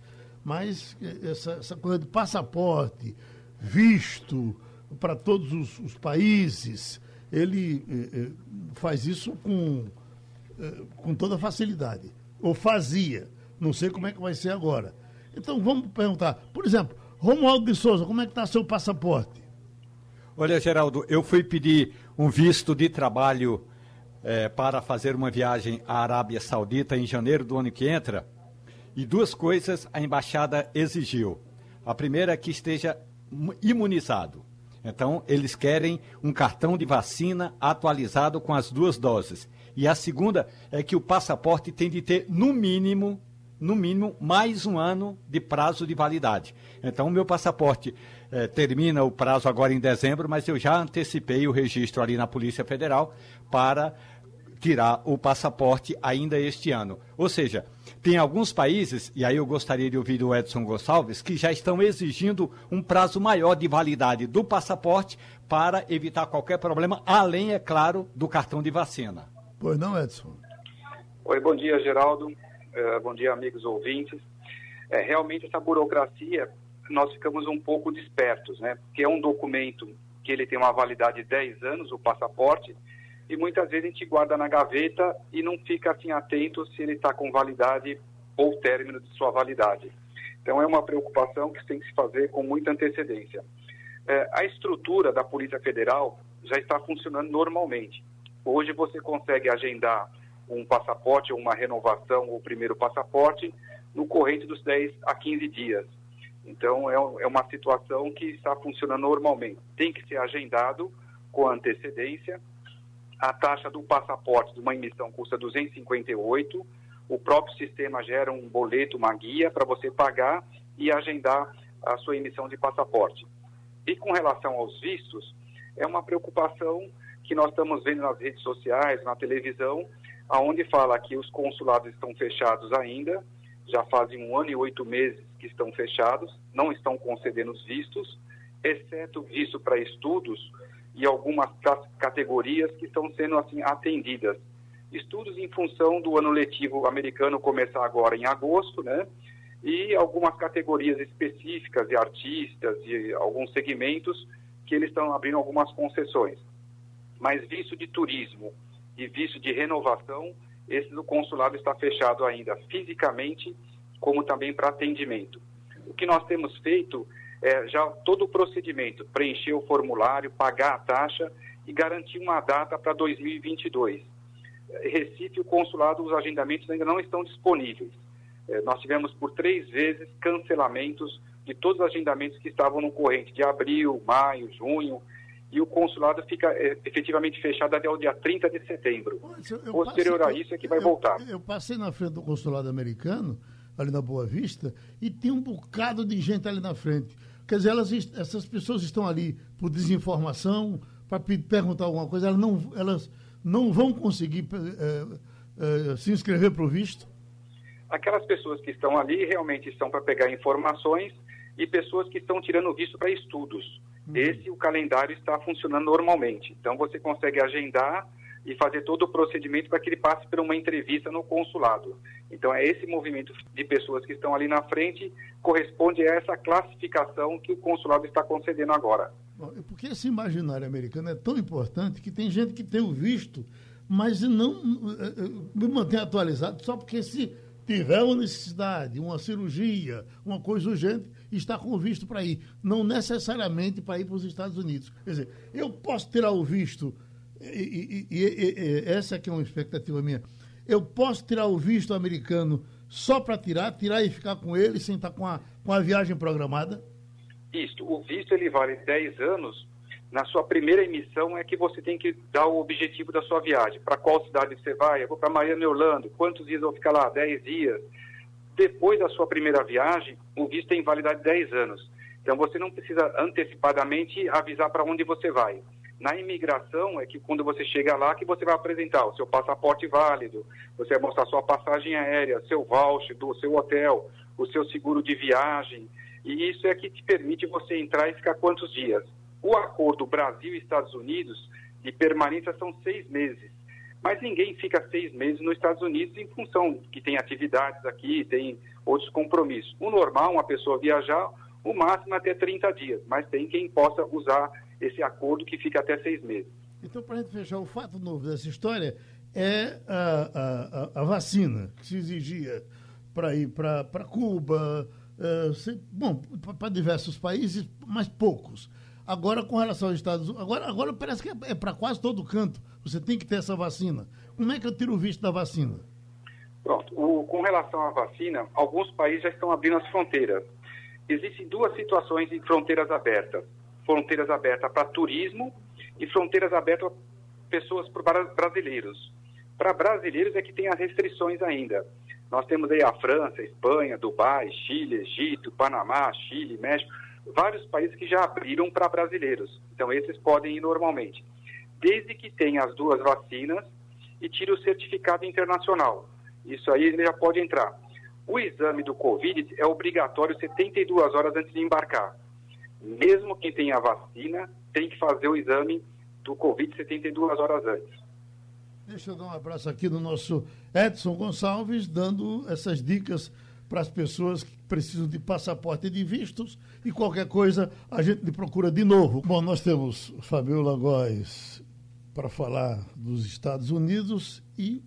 mas essa, essa coisa de passaporte, visto para todos os, os países, ele eh, eh faz isso com eh, com toda facilidade. Ou fazia. Não sei como é que vai ser agora. Então vamos perguntar. Por exemplo, Romualdo de Souza, como é que está seu passaporte? Olha, Geraldo, eu fui pedir um visto de trabalho é, para fazer uma viagem à Arábia Saudita em janeiro do ano que entra. E duas coisas a embaixada exigiu. A primeira é que esteja imunizado. Então, eles querem um cartão de vacina atualizado com as duas doses. E a segunda é que o passaporte tem de ter, no mínimo, no mínimo, mais um ano de prazo de validade. Então, o meu passaporte eh, termina o prazo agora em dezembro, mas eu já antecipei o registro ali na Polícia Federal para tirar o passaporte ainda este ano. Ou seja, tem alguns países, e aí eu gostaria de ouvir do Edson Gonçalves, que já estão exigindo um prazo maior de validade do passaporte para evitar qualquer problema, além, é claro, do cartão de vacina. Pois não, Edson? Oi, bom dia, Geraldo. Uh, bom dia, amigos ouvintes. É, realmente, essa burocracia, nós ficamos um pouco despertos, né? Porque é um documento que ele tem uma validade de 10 anos, o passaporte, e muitas vezes a gente guarda na gaveta e não fica assim atento se ele está com validade ou término de sua validade. Então, é uma preocupação que tem que se fazer com muita antecedência. É, a estrutura da Polícia Federal já está funcionando normalmente. Hoje você consegue agendar um passaporte ou uma renovação ou primeiro passaporte no corrente dos 10 a 15 dias. Então, é, é uma situação que está funcionando normalmente. Tem que ser agendado com antecedência. a taxa do passaporte de uma emissão custa 258, o próprio sistema gera um boleto, uma guia para você pagar e agendar a sua emissão de passaporte. E com relação aos vistos, é uma preocupação que nós estamos vendo nas redes sociais, na televisão, aonde fala que os consulados estão fechados ainda, já fazem um ano e oito meses que estão fechados, não estão concedendo os vistos, exceto visto para estudos e algumas categorias que estão sendo assim atendidas. Estudos em função do ano letivo americano começar agora em agosto, né? E algumas categorias específicas de artistas e alguns segmentos que eles estão abrindo algumas concessões. Mas visto de turismo e visto de renovação, esse do consulado está fechado ainda fisicamente, como também para atendimento. O que nós temos feito é já todo o procedimento, preencher o formulário, pagar a taxa e garantir uma data para 2022. Recife, o consulado, os agendamentos ainda não estão disponíveis. É, nós tivemos por três vezes cancelamentos de todos os agendamentos que estavam no corrente de abril, maio, junho, e o consulado fica é, efetivamente fechado até o dia 30 de setembro. Eu Posterior passei, a isso é que vai eu, voltar. Eu passei na frente do consulado americano, ali na Boa Vista, e tem um bocado de gente ali na frente. Quer dizer, elas, essas pessoas estão ali por desinformação, para perguntar alguma coisa, elas não, elas não vão conseguir é, é, se inscrever para o visto? Aquelas pessoas que estão ali realmente estão para pegar informações e pessoas que estão tirando visto para estudos. Uhum. Esse o calendário está funcionando normalmente. Então você consegue agendar e fazer todo o procedimento para que ele passe por uma entrevista no consulado. Então é esse movimento de pessoas que estão ali na frente corresponde a essa classificação que o consulado está concedendo agora. Porque esse imaginário americano é tão importante que tem gente que tem o visto, mas não eh, eh, me mantém atualizado só porque se tiver uma necessidade, uma cirurgia, uma coisa urgente, está com visto para ir. Não necessariamente para ir para os Estados Unidos. Quer dizer, eu posso tirar o visto, e, e, e, e essa aqui é uma expectativa minha, eu posso tirar o visto americano só para tirar, tirar e ficar com ele sem estar com a, com a viagem programada? Isso, o visto ele vale 10 anos na sua primeira emissão é que você tem que dar o objetivo da sua viagem. Para qual cidade você vai? Eu vou para Miami, Orlando. Quantos dias eu vou ficar lá? 10 dias. Depois da sua primeira viagem, o visto tem validade de 10 anos. Então você não precisa antecipadamente avisar para onde você vai. Na imigração é que quando você chega lá que você vai apresentar o seu passaporte válido, você vai mostrar sua passagem aérea, seu voucher do seu hotel, o seu seguro de viagem, e isso é que te permite você entrar e ficar quantos dias. O acordo Brasil Estados Unidos de permanência são seis meses. Mas ninguém fica seis meses nos Estados Unidos em função que tem atividades aqui, tem outros compromissos. O normal, uma pessoa viajar, o máximo até 30 dias, mas tem quem possa usar esse acordo que fica até seis meses. Então, para a gente fechar, o fato novo dessa história é a, a, a vacina que se exigia para ir para Cuba, uh, se, bom, para diversos países, mas poucos. Agora, com relação aos Estados Unidos, agora, agora parece que é, é para quase todo canto. Você tem que ter essa vacina. Como é que eu tiro o visto da vacina? Pronto. O, com relação à vacina, alguns países já estão abrindo as fronteiras. Existem duas situações de fronteiras abertas: fronteiras abertas para turismo e fronteiras abertas para pessoas para brasileiros. Para brasileiros é que tem as restrições ainda. Nós temos aí a França, Espanha, Dubai, Chile, Egito, Panamá, Chile, México vários países que já abriram para brasileiros. Então, esses podem ir normalmente. Desde que tenha as duas vacinas e tire o certificado internacional. Isso aí ele já pode entrar. O exame do Covid é obrigatório 72 horas antes de embarcar. Mesmo quem tem a vacina, tem que fazer o exame do Covid 72 horas antes. Deixa eu dar um abraço aqui no nosso Edson Gonçalves, dando essas dicas para as pessoas que precisam de passaporte e de vistos e qualquer coisa a gente procura de novo. Bom, nós temos Fabiola Góes para falar dos Estados Unidos e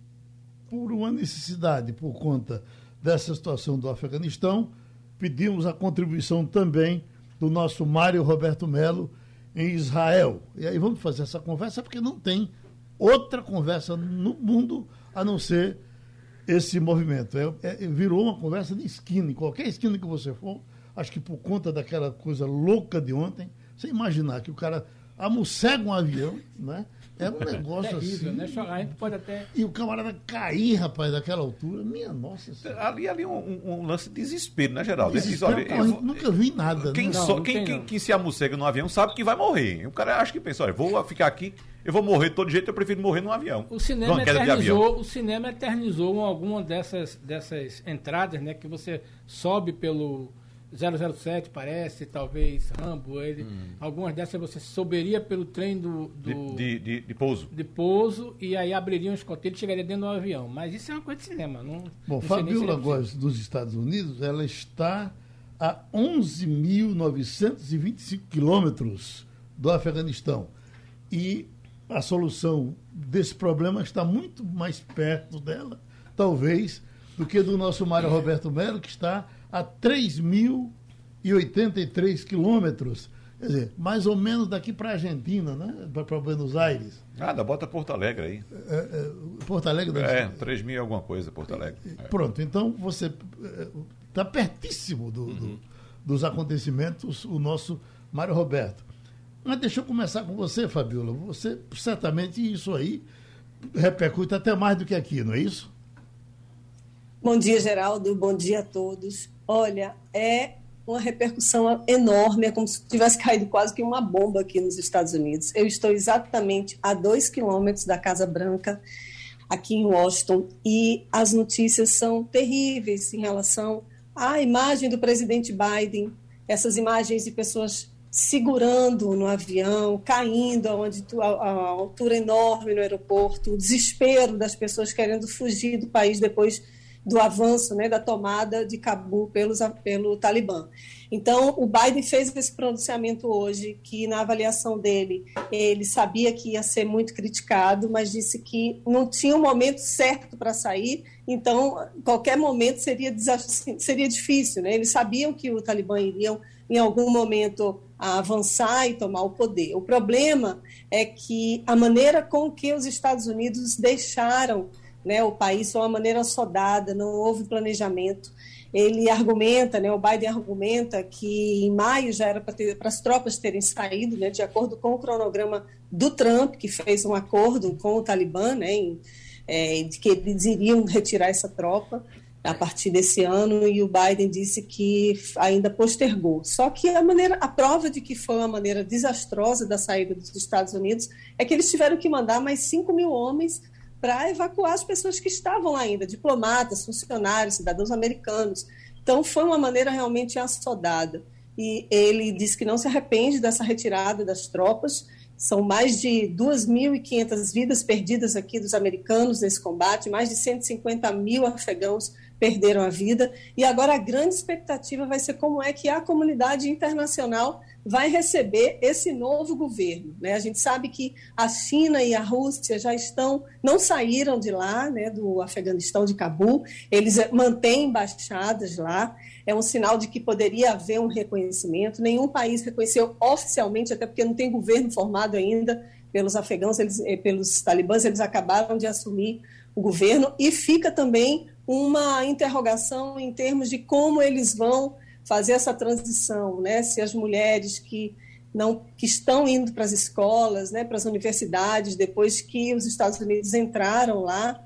por uma necessidade, por conta dessa situação do Afeganistão, pedimos a contribuição também do nosso Mário Roberto Melo em Israel. E aí vamos fazer essa conversa porque não tem outra conversa no mundo a não ser esse movimento. É, é, virou uma conversa de esquina. Em qualquer esquina que você for, acho que por conta daquela coisa louca de ontem, você imaginar que o cara amossega um avião, né? É um negócio Terrível, assim. né? A gente pode até. E o camarada cair, rapaz, daquela altura, minha nossa senhora. Ali, ali um, um, um lance de desespero, né, Geraldo? Desespero, diz, olha, eu, nunca vi nada. Quem, né? só, não, quem, quem, quem, se amossega no avião sabe que vai morrer. O cara acha que pensa, olha, vou ficar aqui, eu vou morrer de todo jeito, eu prefiro morrer num avião. O cinema eternizou, o cinema eternizou alguma dessas, dessas entradas, né? Que você sobe pelo 007 parece, talvez Rambo, ele, hum. algumas dessas você soberia pelo trem do, do de, de, de, pouso. De pouso e aí abriria um escoteiro e chegaria dentro do avião. Mas isso é uma coisa de cinema. Não, Bom, Fabiola Góes dos Estados Unidos, ela está a 11.925 quilômetros do Afeganistão. E a solução desse problema está muito mais perto dela, talvez, do que do nosso Mário Roberto Melo, que está a 3.083 quilômetros. Quer dizer, mais ou menos daqui para a Argentina, né? para Buenos Aires. Nada, bota Porto Alegre aí. É, é, Porto Alegre? É, 3 mil alguma coisa, Porto Alegre. É. Pronto, então você está pertíssimo do, uhum. do, dos acontecimentos o nosso Mário Roberto. Mas deixa eu começar com você, Fabiola. Você, certamente, isso aí repercute até mais do que aqui, não é isso? Bom dia, Geraldo. Bom dia a todos. Olha, é uma repercussão enorme, é como se tivesse caído quase que uma bomba aqui nos Estados Unidos. Eu estou exatamente a dois quilômetros da Casa Branca, aqui em Washington, e as notícias são terríveis em relação à imagem do presidente Biden, essas imagens de pessoas segurando no avião, caindo aonde a, a altura enorme no aeroporto, o desespero das pessoas querendo fugir do país depois do avanço, né, da tomada de Cabul pelos, pelo Talibã. Então, o Biden fez esse pronunciamento hoje, que na avaliação dele, ele sabia que ia ser muito criticado, mas disse que não tinha um momento certo para sair, então, qualquer momento seria, seria difícil. Né? Eles sabiam que o Talibã iria, em algum momento, avançar e tomar o poder. O problema é que a maneira com que os Estados Unidos deixaram né, o país de uma maneira sodada, não houve planejamento. Ele argumenta, né, o Biden argumenta que em maio já era para as tropas terem saído, né, de acordo com o cronograma do Trump, que fez um acordo com o Talibã, né, em, é, de que eles iriam retirar essa tropa a partir desse ano e o Biden disse que ainda postergou. Só que a maneira, a prova de que foi uma maneira desastrosa da saída dos Estados Unidos é que eles tiveram que mandar mais 5 mil homens para evacuar as pessoas que estavam ainda, diplomatas, funcionários, cidadãos americanos. Então, foi uma maneira realmente assodada. E ele disse que não se arrepende dessa retirada das tropas. São mais de 2.500 vidas perdidas aqui dos americanos nesse combate, mais de 150 mil afegãos perderam a vida. E agora a grande expectativa vai ser como é que a comunidade internacional vai receber esse novo governo. Né? A gente sabe que a China e a Rússia já estão, não saíram de lá, né, do Afeganistão, de Cabul, eles mantêm embaixadas lá, é um sinal de que poderia haver um reconhecimento. Nenhum país reconheceu oficialmente, até porque não tem governo formado ainda pelos afegãos, eles, eh, pelos talibãs, eles acabaram de assumir o governo, e fica também uma interrogação em termos de como eles vão fazer essa transição, né? Se as mulheres que não que estão indo para as escolas, né, para as universidades, depois que os Estados Unidos entraram lá,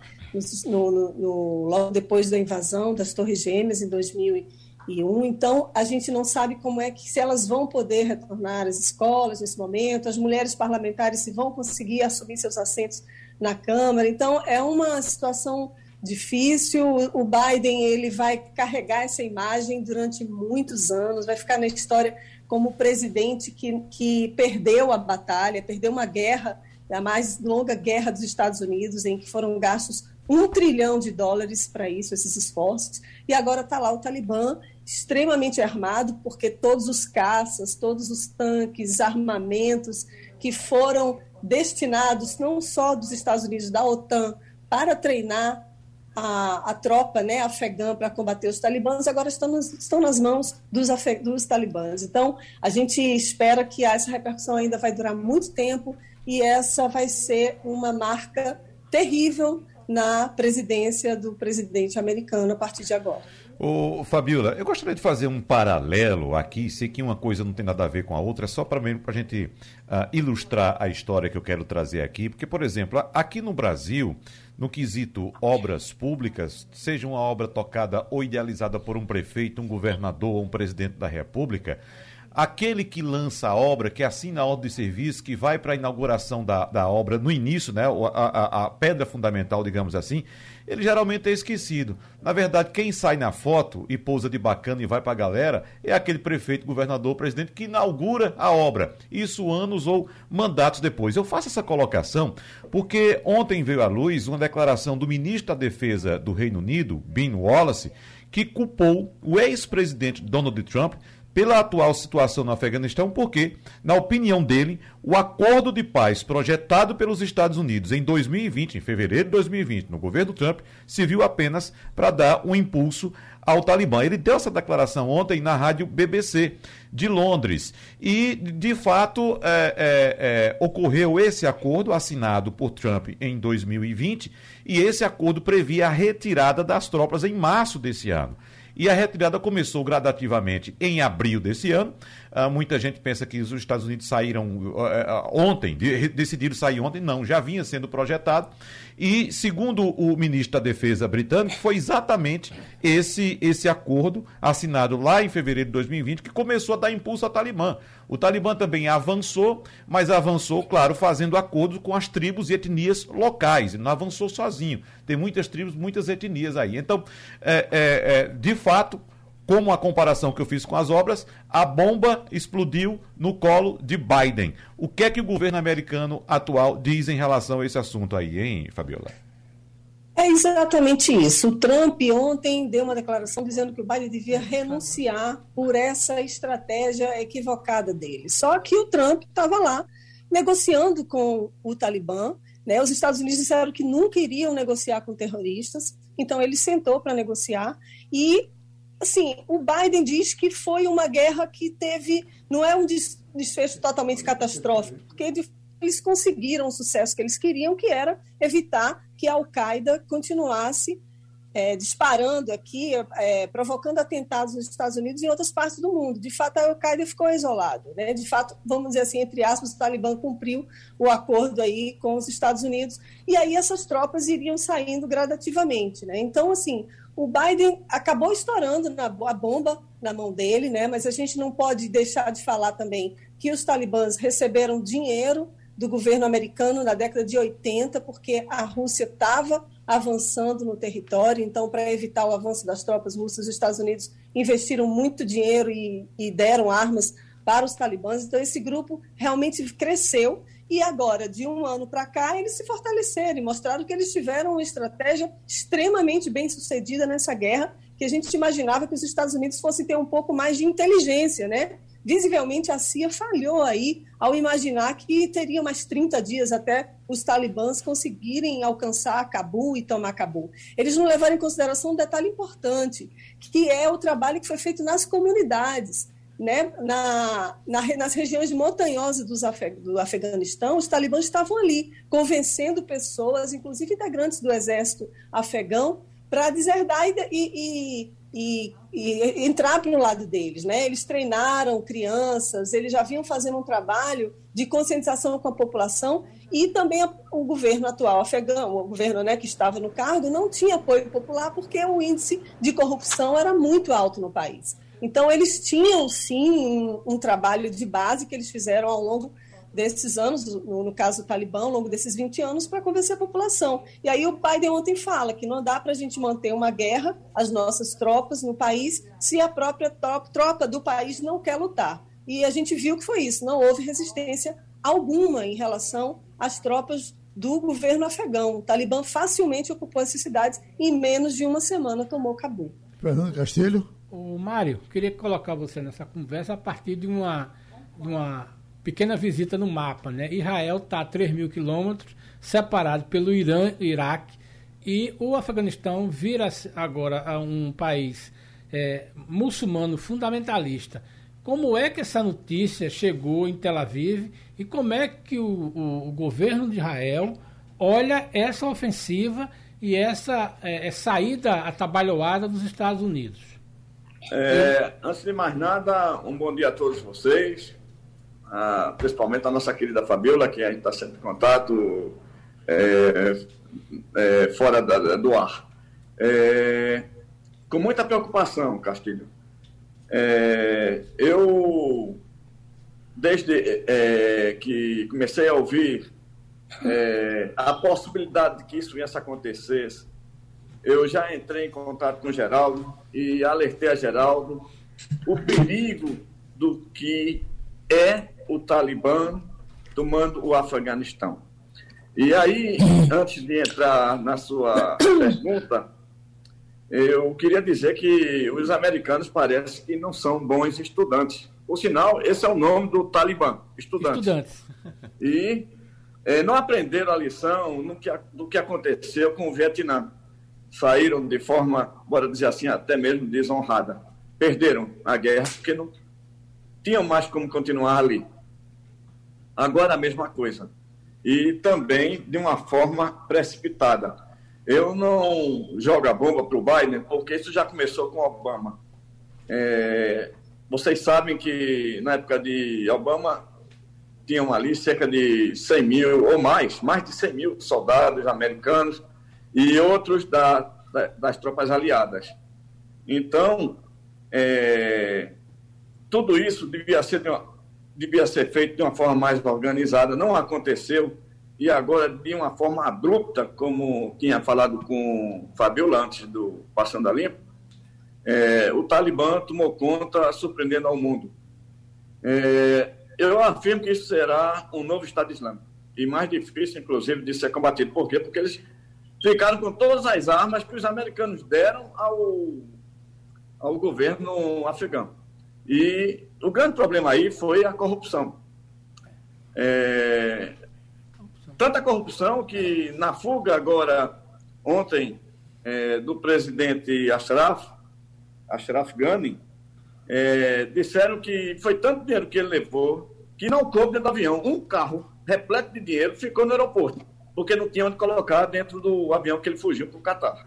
no, no, no, logo depois da invasão das Torres Gêmeas em 2001. Então, a gente não sabe como é que se elas vão poder retornar às escolas nesse momento, as mulheres parlamentares se vão conseguir assumir seus assentos na Câmara. Então, é uma situação difícil. O Biden ele vai carregar essa imagem durante muitos anos, vai ficar na história como presidente que, que perdeu a batalha, perdeu uma guerra, a mais longa guerra dos Estados Unidos, em que foram gastos um trilhão de dólares para isso, esses esforços, e agora está lá o Talibã extremamente armado, porque todos os caças, todos os tanques, armamentos que foram destinados não só dos Estados Unidos, da OTAN, para treinar a, a tropa né, afegã para combater os talibãs agora estão, nos, estão nas mãos dos, dos talibãs. Então, a gente espera que essa repercussão ainda vai durar muito tempo e essa vai ser uma marca terrível na presidência do presidente americano a partir de agora. Ô, Fabiola, eu gostaria de fazer um paralelo aqui, sei que uma coisa não tem nada a ver com a outra, só para a gente uh, ilustrar a história que eu quero trazer aqui, porque, por exemplo, aqui no Brasil, no quesito obras públicas, seja uma obra tocada ou idealizada por um prefeito, um governador ou um presidente da República, aquele que lança a obra, que assina a ordem de serviço, que vai para a inauguração da, da obra no início, né, a, a, a, pedra fundamental, digamos assim, ele geralmente é esquecido. Na verdade, quem sai na foto e pousa de bacana e vai para a galera é aquele prefeito, governador, presidente que inaugura a obra. Isso anos ou mandatos depois. Eu faço essa colocação porque ontem veio à luz uma declaração do ministro da Defesa do Reino Unido, Ben Wallace, que culpou o ex-presidente Donald Trump pela atual situação no Afeganistão, porque, na opinião dele, o acordo de paz projetado pelos Estados Unidos em 2020, em fevereiro de 2020, no governo Trump, serviu apenas para dar um impulso ao Talibã. Ele deu essa declaração ontem na rádio BBC de Londres. E, de fato, é, é, é, ocorreu esse acordo assinado por Trump em 2020, e esse acordo previa a retirada das tropas em março desse ano. E a retirada começou gradativamente em abril desse ano. Uh, muita gente pensa que os Estados Unidos saíram uh, uh, ontem, de, decidiram sair ontem. Não, já vinha sendo projetado. E, segundo o ministro da Defesa britânico, foi exatamente esse, esse acordo assinado lá em fevereiro de 2020 que começou a dar impulso ao Talibã. O Talibã também avançou, mas avançou, claro, fazendo acordos com as tribos e etnias locais. Ele não avançou sozinho. Tem muitas tribos, muitas etnias aí. Então, é, é, é, de fato, como a comparação que eu fiz com as obras, a bomba explodiu no colo de Biden. O que é que o governo americano atual diz em relação a esse assunto aí, hein, Fabiola? É exatamente isso. O Trump ontem deu uma declaração dizendo que o Biden devia renunciar por essa estratégia equivocada dele. Só que o Trump estava lá negociando com o Talibã. Né? Os Estados Unidos disseram que nunca iriam negociar com terroristas, então ele sentou para negociar e assim, o Biden diz que foi uma guerra que teve, não é um desfecho totalmente catastrófico, porque eles conseguiram o sucesso que eles queriam, que era evitar que a Al-Qaeda continuasse é, disparando aqui, é, provocando atentados nos Estados Unidos e em outras partes do mundo. De fato, a Al-Qaeda ficou isolada. Né? De fato, vamos dizer assim, entre aspas, o Talibã cumpriu o acordo aí com os Estados Unidos e aí essas tropas iriam saindo gradativamente. Né? Então, assim, o Biden acabou estourando na, a bomba na mão dele, né? mas a gente não pode deixar de falar também que os talibãs receberam dinheiro do governo americano na década de 80, porque a Rússia estava avançando no território, então, para evitar o avanço das tropas russas, os Estados Unidos investiram muito dinheiro e, e deram armas para os talibãs. Então, esse grupo realmente cresceu e agora, de um ano para cá, eles se fortaleceram e mostraram que eles tiveram uma estratégia extremamente bem sucedida nessa guerra, que a gente imaginava que os Estados Unidos fossem ter um pouco mais de inteligência, né? Visivelmente, a CIA falhou aí ao imaginar que teria mais 30 dias até os talibãs conseguirem alcançar Cabul e tomar Cabul. Eles não levaram em consideração um detalhe importante, que é o trabalho que foi feito nas comunidades. Né? Na, na, nas regiões montanhosas do Afeganistão, os talibãs estavam ali, convencendo pessoas, inclusive integrantes do exército afegão, para deserdar e, e, e, e entrar para o lado deles. Né? Eles treinaram crianças, eles já vinham fazendo um trabalho de conscientização com a população e também o governo atual afegão, o governo né, que estava no cargo, não tinha apoio popular porque o índice de corrupção era muito alto no país. Então, eles tinham, sim, um, um trabalho de base que eles fizeram ao longo desses anos, no, no, caso do Talibã, ao longo desses 20 anos, para convencer a população. E aí o Biden ontem fala que não dá para a gente manter uma guerra, as nossas tropas no país, se a própria tropa do país não quer lutar. E a gente viu que foi isso, não houve resistência alguma em relação às tropas do governo afegão. O Talibã facilmente ocupou essas cidades e em menos de uma semana tomou Cabul. Fernando Castilho. O Mário, queria colocar você nessa conversa a partir de uma, de uma pequena visita no mapa, né? Israel está a 3 mil quilômetros, separado pelo Irã Iraque, e o Afeganistão vira agora a um país é, muçulmano fundamentalista. Como é que essa notícia chegou em Tel Aviv e como é que o, o, o governo de Israel olha essa ofensiva e essa é, é saída atabalhoada dos Estados Unidos. É, antes de mais nada, um bom dia a todos vocês, ah, principalmente a nossa querida Fabiola, que a gente está sempre em contato é, é, fora da, do ar. É, com muita preocupação, Castilho. É, eu, desde é, que comecei a ouvir é, a possibilidade de que isso viesse a acontecer, eu já entrei em contato com o Geraldo e alertei a Geraldo o perigo do que é o Talibã tomando o Afeganistão. E aí, (coughs) antes de entrar na sua pergunta, eu queria dizer que os americanos parecem que não são bons estudantes. Por sinal, esse é o nome do Talibã, estudantes. Estudantes. (laughs) E é, não aprenderam a lição no que, do que aconteceu com o Vietnã. Saíram de forma, bora dizer assim, até mesmo desonrada. Perderam a guerra porque não tinham mais como continuar ali. Agora a mesma coisa. E também de uma forma precipitada. Eu não jogo a bomba para o Biden, porque isso já começou com Obama. É, vocês sabem que na época de Obama tinham ali cerca de 100 mil ou mais, mais de 100 mil soldados americanos e outros da, da, das tropas aliadas. Então, é, tudo isso devia ser, uma, devia ser feito de uma forma mais organizada, não aconteceu, e agora de uma forma abrupta, como tinha falado com Fabiola antes do Passando a Limpo, é, o Talibã tomou conta, surpreendendo ao mundo. É, eu afirmo que isso será um novo Estado Islâmico. E mais difícil, inclusive, de ser combatido. Por quê? Porque eles ficaram com todas as armas que os americanos deram ao, ao governo afegão. E o grande problema aí foi a corrupção. É, tanta corrupção que na fuga agora, ontem, é, do presidente Ashraf, Ashraf Ghani, é, disseram que foi tanto dinheiro que ele levou que não coube dentro do avião. Um carro repleto de dinheiro ficou no aeroporto, porque não tinha onde colocar dentro do avião que ele fugiu para o Catar.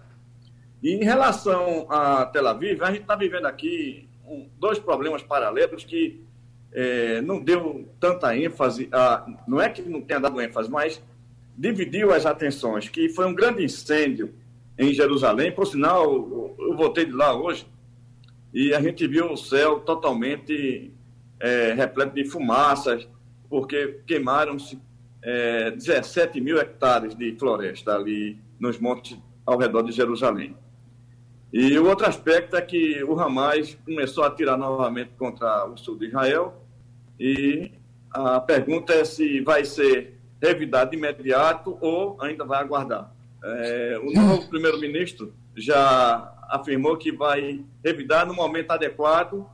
E em relação a Tel Aviv, a gente está vivendo aqui um, dois problemas paralelos que é, não deu tanta ênfase, a, não é que não tenha dado ênfase, mas dividiu as atenções, que foi um grande incêndio em Jerusalém. Por sinal, eu voltei de lá hoje, e a gente viu o céu totalmente é, repleto de fumaças, porque queimaram-se é, 17 mil hectares de floresta ali nos montes ao redor de Jerusalém. E o outro aspecto é que o Hamas começou a atirar novamente contra o sul de Israel e a pergunta é se vai ser revidado de imediato ou ainda vai aguardar. É, o novo (laughs) primeiro-ministro já afirmou que vai revidar no momento adequado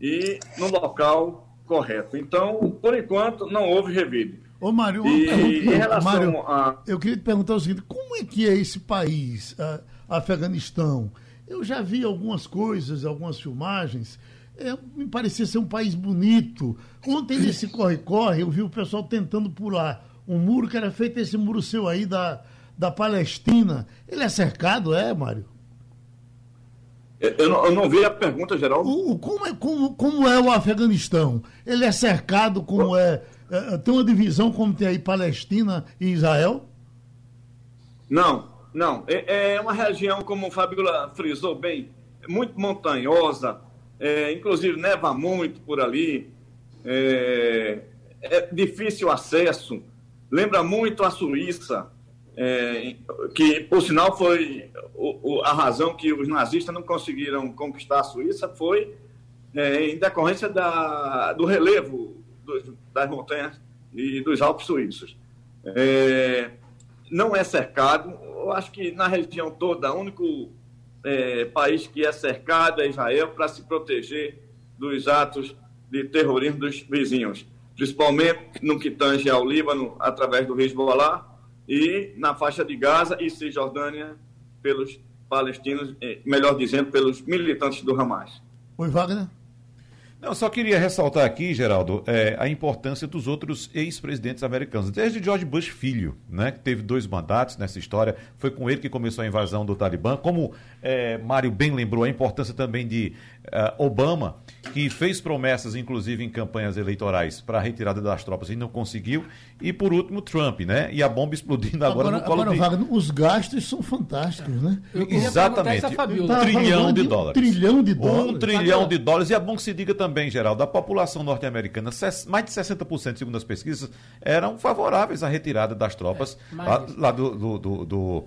e no local correto. Então, por enquanto, não houve revide. Ô, Mário, e, em relação Mário, a... eu queria te perguntar o seguinte: como é que é esse país, a, Afeganistão? Eu já vi algumas coisas, algumas filmagens. É, me parecia ser um país bonito. Ontem, nesse (coughs) corre-corre, eu vi o pessoal tentando pular um muro que era feito esse muro seu aí da, da Palestina. Ele é cercado, é, Mário? Eu não, eu não vi a pergunta, geral. O, como, é, como, como é o Afeganistão? Ele é cercado como é, é, Tem uma divisão como tem aí Palestina e Israel? Não, não. É, é uma região, como o Fabiola frisou bem, muito montanhosa, é, inclusive neva muito por ali, é, é difícil acesso, lembra muito a Suíça é, que, por sinal, foi o, o, a razão que os nazistas não conseguiram conquistar a Suíça foi é, em decorrência da, do relevo dos, das montanhas e dos Alpes suíços. É, não é cercado, eu acho que na região toda, o único é, país que é cercado é Israel para se proteger dos atos de terrorismo dos vizinhos, principalmente no que tange ao Líbano, através do Hezbollah, e na faixa de Gaza e Cisjordânia pelos palestinos, eh, melhor dizendo, pelos militantes do Hamas. Oi, Wagner. Não, só queria ressaltar aqui, Geraldo, é, a importância dos outros ex-presidentes americanos, desde George Bush filho, né, que teve dois mandatos nessa história, foi com ele que começou a invasão do Talibã, como é, Mário bem lembrou, a importância também de uh, Obama, que fez promessas, inclusive em campanhas eleitorais, para a retirada das tropas e não conseguiu, e por último Trump, né, e a bomba explodindo agora, agora no colo agora, de... Wagner, os gastos são fantásticos, né? Exatamente, um trilhão de, de dólares. Um trilhão de dólares. Um trilhão de dólares, e é bom que se diga também Geraldo, a população norte-americana, mais de 60%, segundo as pesquisas, eram favoráveis à retirada das tropas é, lá, lá, do, do, do, do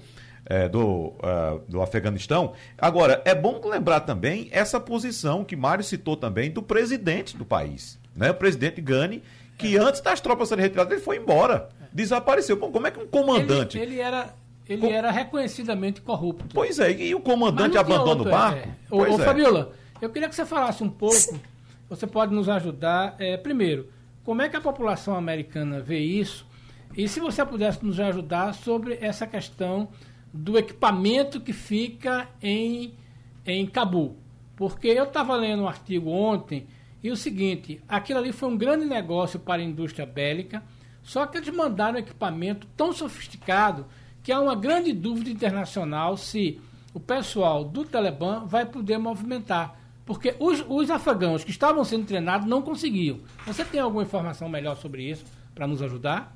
é, do, uh, do Afeganistão. Agora, é bom lembrar também essa posição que Mário citou também do presidente do país, né? o presidente Gani, que é. antes das tropas serem retiradas, ele foi embora, é. desapareceu. Bom, como é que um comandante. Ele, ele era. Ele Com... era reconhecidamente corrupto. Pois é, e o comandante abandona o barco? É. Ô, ô é. Fabiola, eu queria que você falasse um pouco você pode nos ajudar. É, primeiro, como é que a população americana vê isso? E se você pudesse nos ajudar sobre essa questão do equipamento que fica em, em Cabul. Porque eu estava lendo um artigo ontem e o seguinte: aquilo ali foi um grande negócio para a indústria bélica, só que eles mandaram equipamento tão sofisticado que há uma grande dúvida internacional se o pessoal do Talibã vai poder movimentar. Porque os, os afegãos que estavam sendo treinados não conseguiam. Você tem alguma informação melhor sobre isso para nos ajudar?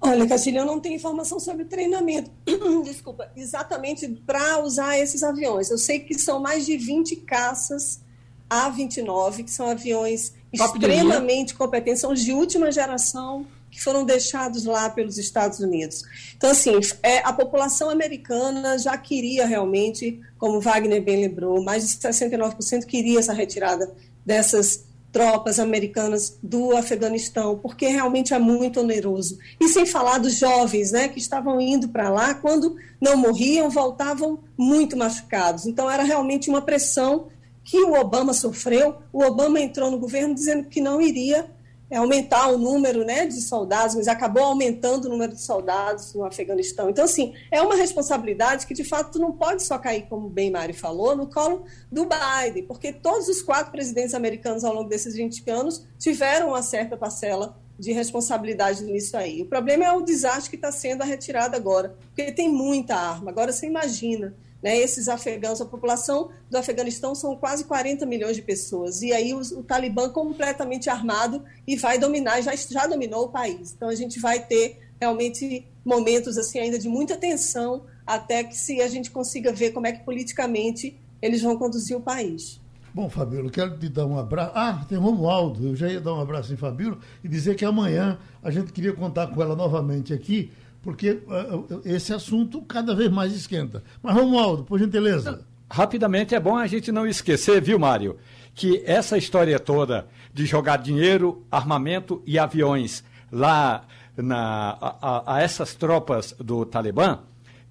Olha, Castilho, eu não tenho informação sobre treinamento. (clears throat) Desculpa, exatamente para usar esses aviões. Eu sei que são mais de 20 caças A-29, que são aviões Top extremamente competentes, são de última geração que foram deixados lá pelos Estados Unidos. Então, assim, é, a população americana já queria realmente, como Wagner bem lembrou, mais de 69% queria essa retirada dessas tropas americanas do Afeganistão, porque realmente é muito oneroso. E sem falar dos jovens, né, que estavam indo para lá, quando não morriam, voltavam muito machucados. Então era realmente uma pressão que o Obama sofreu. O Obama entrou no governo dizendo que não iria é, aumentar o número né, de soldados, mas acabou aumentando o número de soldados no Afeganistão. Então, assim, é uma responsabilidade que, de fato, não pode só cair, como bem Mari falou, no colo do Biden, porque todos os quatro presidentes americanos ao longo desses 20 anos tiveram uma certa parcela de responsabilidade nisso aí. O problema é o desastre que está sendo a retirada agora, porque tem muita arma. Agora, você imagina né, esses afegãos, a população do Afeganistão são quase 40 milhões de pessoas. E aí o, o Talibã completamente armado e vai dominar, já, já dominou o país. Então a gente vai ter realmente momentos assim ainda de muita tensão até que se a gente consiga ver como é que politicamente eles vão conduzir o país. Bom, Fabíola, quero te dar um abraço. Ah, tem Romualdo. Eu já ia dar um abraço em Fabíola e dizer que amanhã a gente queria contar com ela novamente aqui porque uh, esse assunto cada vez mais esquenta. Mas, Romualdo, por gentileza. Rapidamente, é bom a gente não esquecer, viu, Mário, que essa história toda de jogar dinheiro, armamento e aviões lá na, a, a essas tropas do Talibã,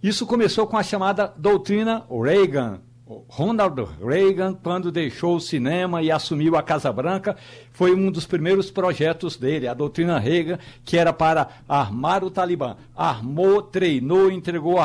isso começou com a chamada doutrina Reagan, Ronald Reagan, quando deixou o cinema e assumiu a Casa Branca, foi um dos primeiros projetos dele, a doutrina Reagan, que era para armar o Talibã. Armou, treinou, entregou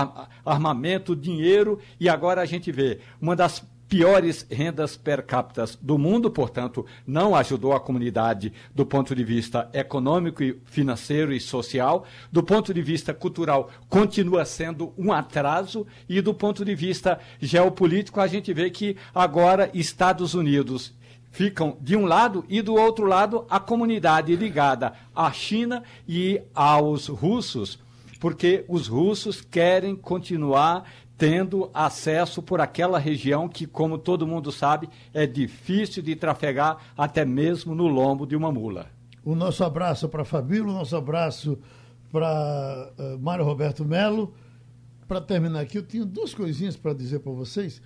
armamento, dinheiro e agora a gente vê uma das piores rendas per capita do mundo, portanto, não ajudou a comunidade do ponto de vista econômico, financeiro e social. Do ponto de vista cultural, continua sendo um atraso. E do ponto de vista geopolítico, a gente vê que agora Estados Unidos ficam de um lado e do outro lado a comunidade ligada à China e aos russos, porque os russos querem continuar tendo acesso por aquela região que, como todo mundo sabe, é difícil de trafegar até mesmo no lombo de uma mula. O nosso abraço para Fabíola, o nosso abraço para uh, Mário Roberto Melo. Para terminar aqui, eu tinha duas coisinhas para dizer para vocês.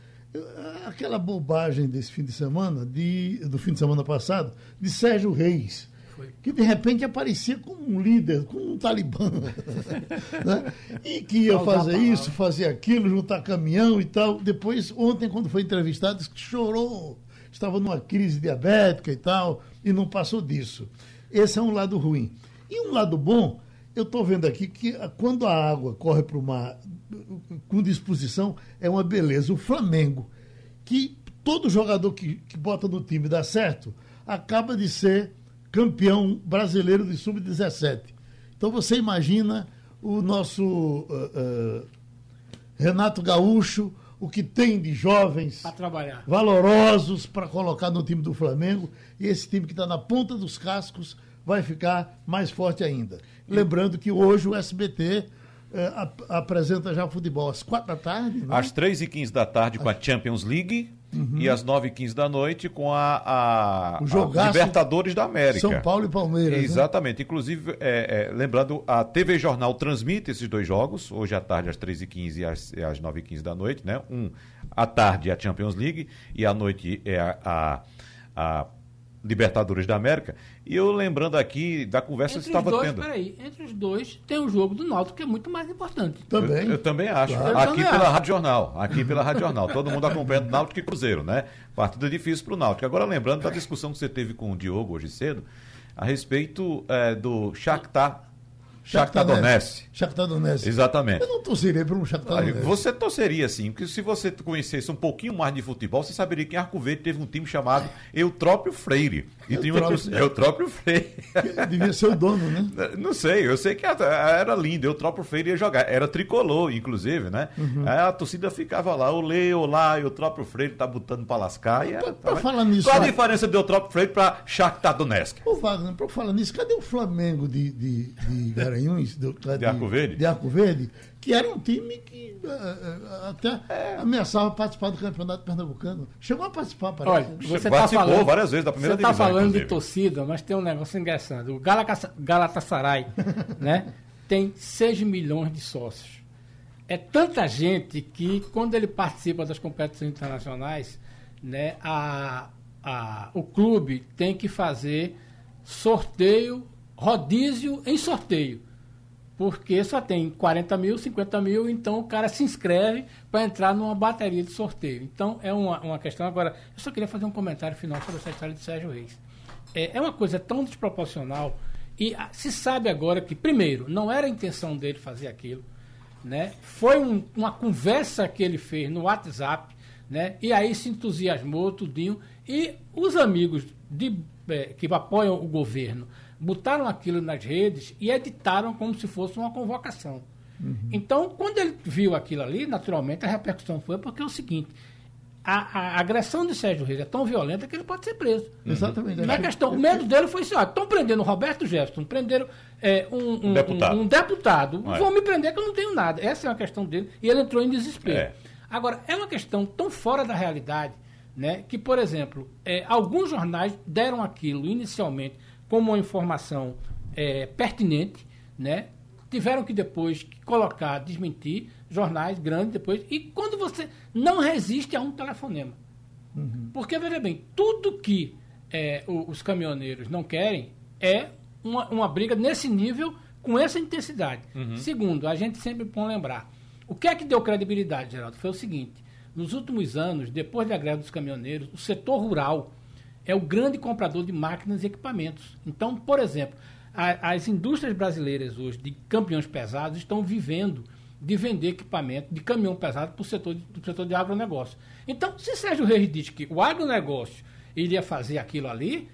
aquela bobagem desse fim de semana, de, do fim de semana passado, de Sérgio Reis foi. Que de repente aparecia como um líder, como um talibã. (laughs) né? E que ia fazer isso, fazer aquilo, juntar caminhão e tal. Depois, ontem, quando foi entrevistado, disse que chorou, estava numa crise diabética e tal, e não passou disso. Esse é um lado ruim. E um lado bom, eu estou vendo aqui que quando a água corre para o mar com disposição, é uma beleza. O Flamengo, que todo jogador que, que bota no time dá certo, acaba de ser campeão brasileiro de sub-17. Então você imagina o nosso uh, uh, Renato Gaúcho, o que tem de jovens valorosos para colocar no time do Flamengo. E esse time que está na ponta dos cascos vai ficar mais forte ainda. Lembrando que hoje o SBT eh, ap apresenta já futebol às quatro da tarde. Né? Às três e quinze da tarde com a Champions League. Uhum. E às 9h15 da noite com a, a, a Libertadores da América. São Paulo e Palmeiras. Né? Exatamente. Né? Inclusive, é, é, lembrando, a TV Jornal transmite esses dois jogos, hoje à tarde às 3h15 e às, às 9h15 da noite, né? Um à tarde é a Champions League e à noite é a, a, a Libertadores da América. E eu lembrando aqui da conversa entre que estava dois, tendo. Peraí, entre os dois tem o jogo do Náutico que é muito mais importante. Também. Eu, eu também acho. Claro. Aqui pela acho. Rádio Jornal. Aqui pela Rádio Jornal. Todo mundo acompanhando Náutico e Cruzeiro, né? Partida difícil para o Náutico. Agora lembrando da discussão que você teve com o Diogo hoje cedo a respeito é, do Shakhtar Shakhtar Donetsk. Shakhtar Donetsk. Exatamente. Eu não torceria para um Shakhtar Donetsk. Você torceria sim, porque se você conhecesse um pouquinho mais de futebol, você saberia que em Arco Verde teve um time chamado Eutrópio Freire. E tinha um Eutrópio Freire. Devia ser o dono, né? (laughs) Não sei, eu sei que era lindo, Eutrópio Freire ia jogar. Era tricolor, inclusive, né? Uhum. a torcida ficava lá, olê, olá, Eutrópio Freire tá botando para lascar. Pra, pra falar nisso. Qual a diferença de Eutrópio Freire para Shakhtar Donetsk? Ô, Wagner, para falar nisso, cadê o Flamengo de, de, de Garanhuns, do, de, de, Arco Verde? De Arco Verde, que era um time que uh, até é. ameaçava participar do campeonato pernambucano. Chegou a participar, parece. Olha, você tá Participou tá falando, várias vezes da primeira Você está falando inclusive. de torcida, mas tem um negócio engraçado. O Galatasaray (laughs) né, tem 6 milhões de sócios. É tanta gente que, quando ele participa das competições internacionais, né, a, a, o clube tem que fazer sorteio, rodízio em sorteio porque só tem 40 mil, 50 mil, então o cara se inscreve para entrar numa bateria de sorteio. Então é uma, uma questão. Agora, eu só queria fazer um comentário final sobre essa história de Sérgio Reis. É, é uma coisa tão desproporcional e ah, se sabe agora que, primeiro, não era a intenção dele fazer aquilo, né? foi um, uma conversa que ele fez no WhatsApp, né? e aí se entusiasmou tudinho, e os amigos de, é, que apoiam o governo botaram aquilo nas redes e editaram como se fosse uma convocação. Uhum. Então, quando ele viu aquilo ali, naturalmente a repercussão foi porque é o seguinte: a, a, agressão de Sérgio Reis é tão violenta que ele pode ser preso. Uhum. Exatamente. Na questão, o medo dele foi assim: estão prendendo Roberto Jefferson, prenderam é, um, um, deputado. Um, um deputado. É. Vão me prender que eu não tenho nada. Essa é uma questão dele. E ele entrou em desespero. É. Agora, é uma questão tão fora da realidade né, que, por exemplo, é, alguns jornais deram aquilo inicialmente como uma informação é, pertinente, né? tiveram que depois colocar, desmentir, jornais grandes depois, e quando você não resiste a um telefonema. Uhum. Porque, veja bem, tudo que é, os caminhoneiros não querem é uma, uma briga nesse nível, com essa intensidade. Uhum. Segundo, a gente sempre pode lembrar, o que é que deu credibilidade, Geraldo? Foi o seguinte, nos últimos anos, depois da greve dos caminhoneiros, o setor rural é o grande comprador de máquinas e equipamentos. Então, por exemplo, a, as indústrias brasileiras hoje de caminhões pesados estão vivendo de vender equipamento de caminhão pesado para o setor, setor de agronegócio. Então, se Sérgio Reis diz que o agronegócio iria fazer aquilo ali,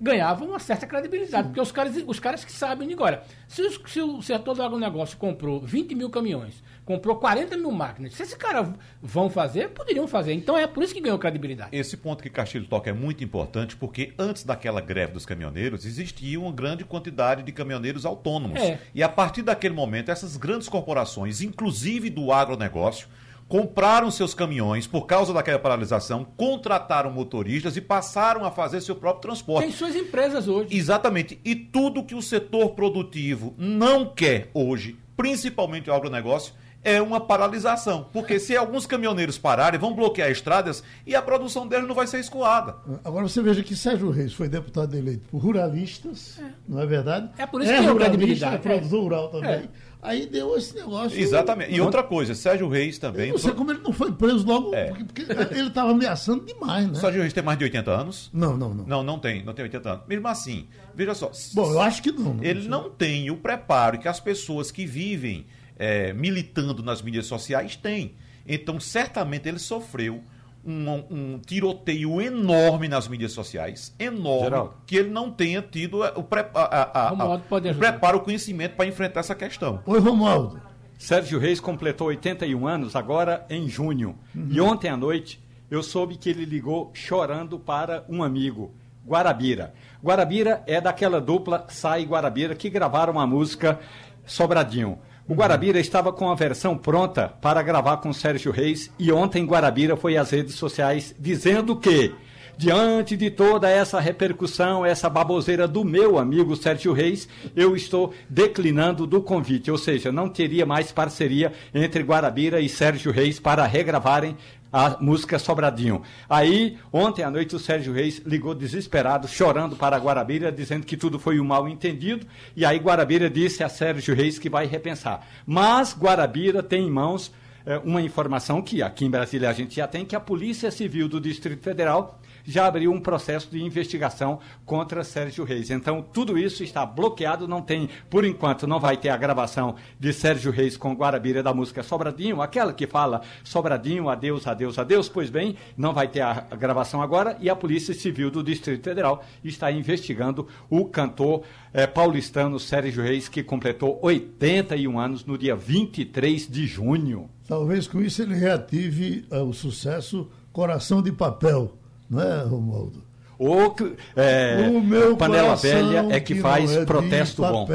ganhava uma certa credibilidade, Sim. porque os caras, os caras que sabem agora. Se, se o setor do agronegócio comprou 20 mil caminhões, comprou 40 mil máquinas, se esses caras vão fazer, poderiam fazer. Então é por isso que ganhou credibilidade. Esse ponto que Castilho toca é muito importante, porque antes daquela greve dos caminhoneiros, existia uma grande quantidade de caminhoneiros autônomos. É. E a partir daquele momento, essas grandes corporações, inclusive do agronegócio, compraram seus caminhões por causa daquela paralisação, contrataram motoristas e passaram a fazer seu próprio transporte. Tem suas empresas hoje. Exatamente. E tudo que o setor produtivo não quer hoje, principalmente o agronegócio, é uma paralisação. Porque se alguns caminhoneiros pararem, vão bloquear estradas e a produção deles não vai ser escoada. Agora você veja que Sérgio Reis foi deputado eleito por ruralistas, é. não é verdade? É por isso é que é credibilidade. É produtor rural também. É. Aí deu esse negócio. Exatamente. E outra coisa, Sérgio Reis também. Eu não sei como ele não foi preso logo, é. porque, porque, ele estava ameaçando demais, né? Sérgio Reis tem mais de 80 anos? Não, não, não. Não, não tem, não tem 80 anos. Mesmo assim, veja só. Bom, eu acho que não. não ele não tem o preparo que as pessoas que vivem é, militando nas mídias sociais têm. Então, certamente ele sofreu um, um, tiroteio enorme nas mídias sociais, enorme, Geraldo. que ele não tenha tido o, pre, a, a, a, o preparo, o conhecimento para enfrentar essa questão. Oi, Romualdo. Sérgio Reis completou 81 anos agora em junho. Uhum. E ontem à noite eu soube que ele ligou chorando para um amigo, Guarabira. Guarabira é daquela dupla Sai Guarabira que gravaram a música Sobradinho. O Guarabira estava com a versão pronta para gravar com Sérgio Reis e ontem Guarabira foi às redes sociais dizendo que diante de toda essa repercussão, essa baboseira do meu amigo Sérgio Reis, eu estou declinando do convite, ou seja, não teria mais parceria entre Guarabira e Sérgio Reis para regravarem a música Sobradinho. Aí, ontem à noite, o Sérgio Reis ligou desesperado, chorando para Guarabira, dizendo que tudo foi um mal entendido. E aí, Guarabira disse a Sérgio Reis que vai repensar. Mas Guarabira tem em mãos é, uma informação que aqui em Brasília a gente já tem, que a Polícia Civil do Distrito Federal já abriu um processo de investigação contra Sérgio Reis. Então, tudo isso está bloqueado, não tem, por enquanto, não vai ter a gravação de Sérgio Reis com Guarabira da música Sobradinho, aquela que fala Sobradinho, adeus, adeus, adeus. Pois bem, não vai ter a gravação agora e a Polícia Civil do Distrito Federal está investigando o cantor eh, paulistano Sérgio Reis, que completou 81 anos no dia 23 de junho. Talvez com isso ele reative uh, o sucesso Coração de Papel não é, Romualdo? Ou é, o meu panela velha é que, que faz é protesto bom.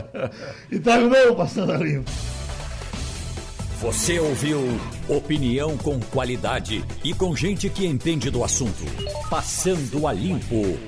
(laughs) e tá o meu passando a limpo. Você ouviu opinião com qualidade e com gente que entende do assunto. Passando a limpo.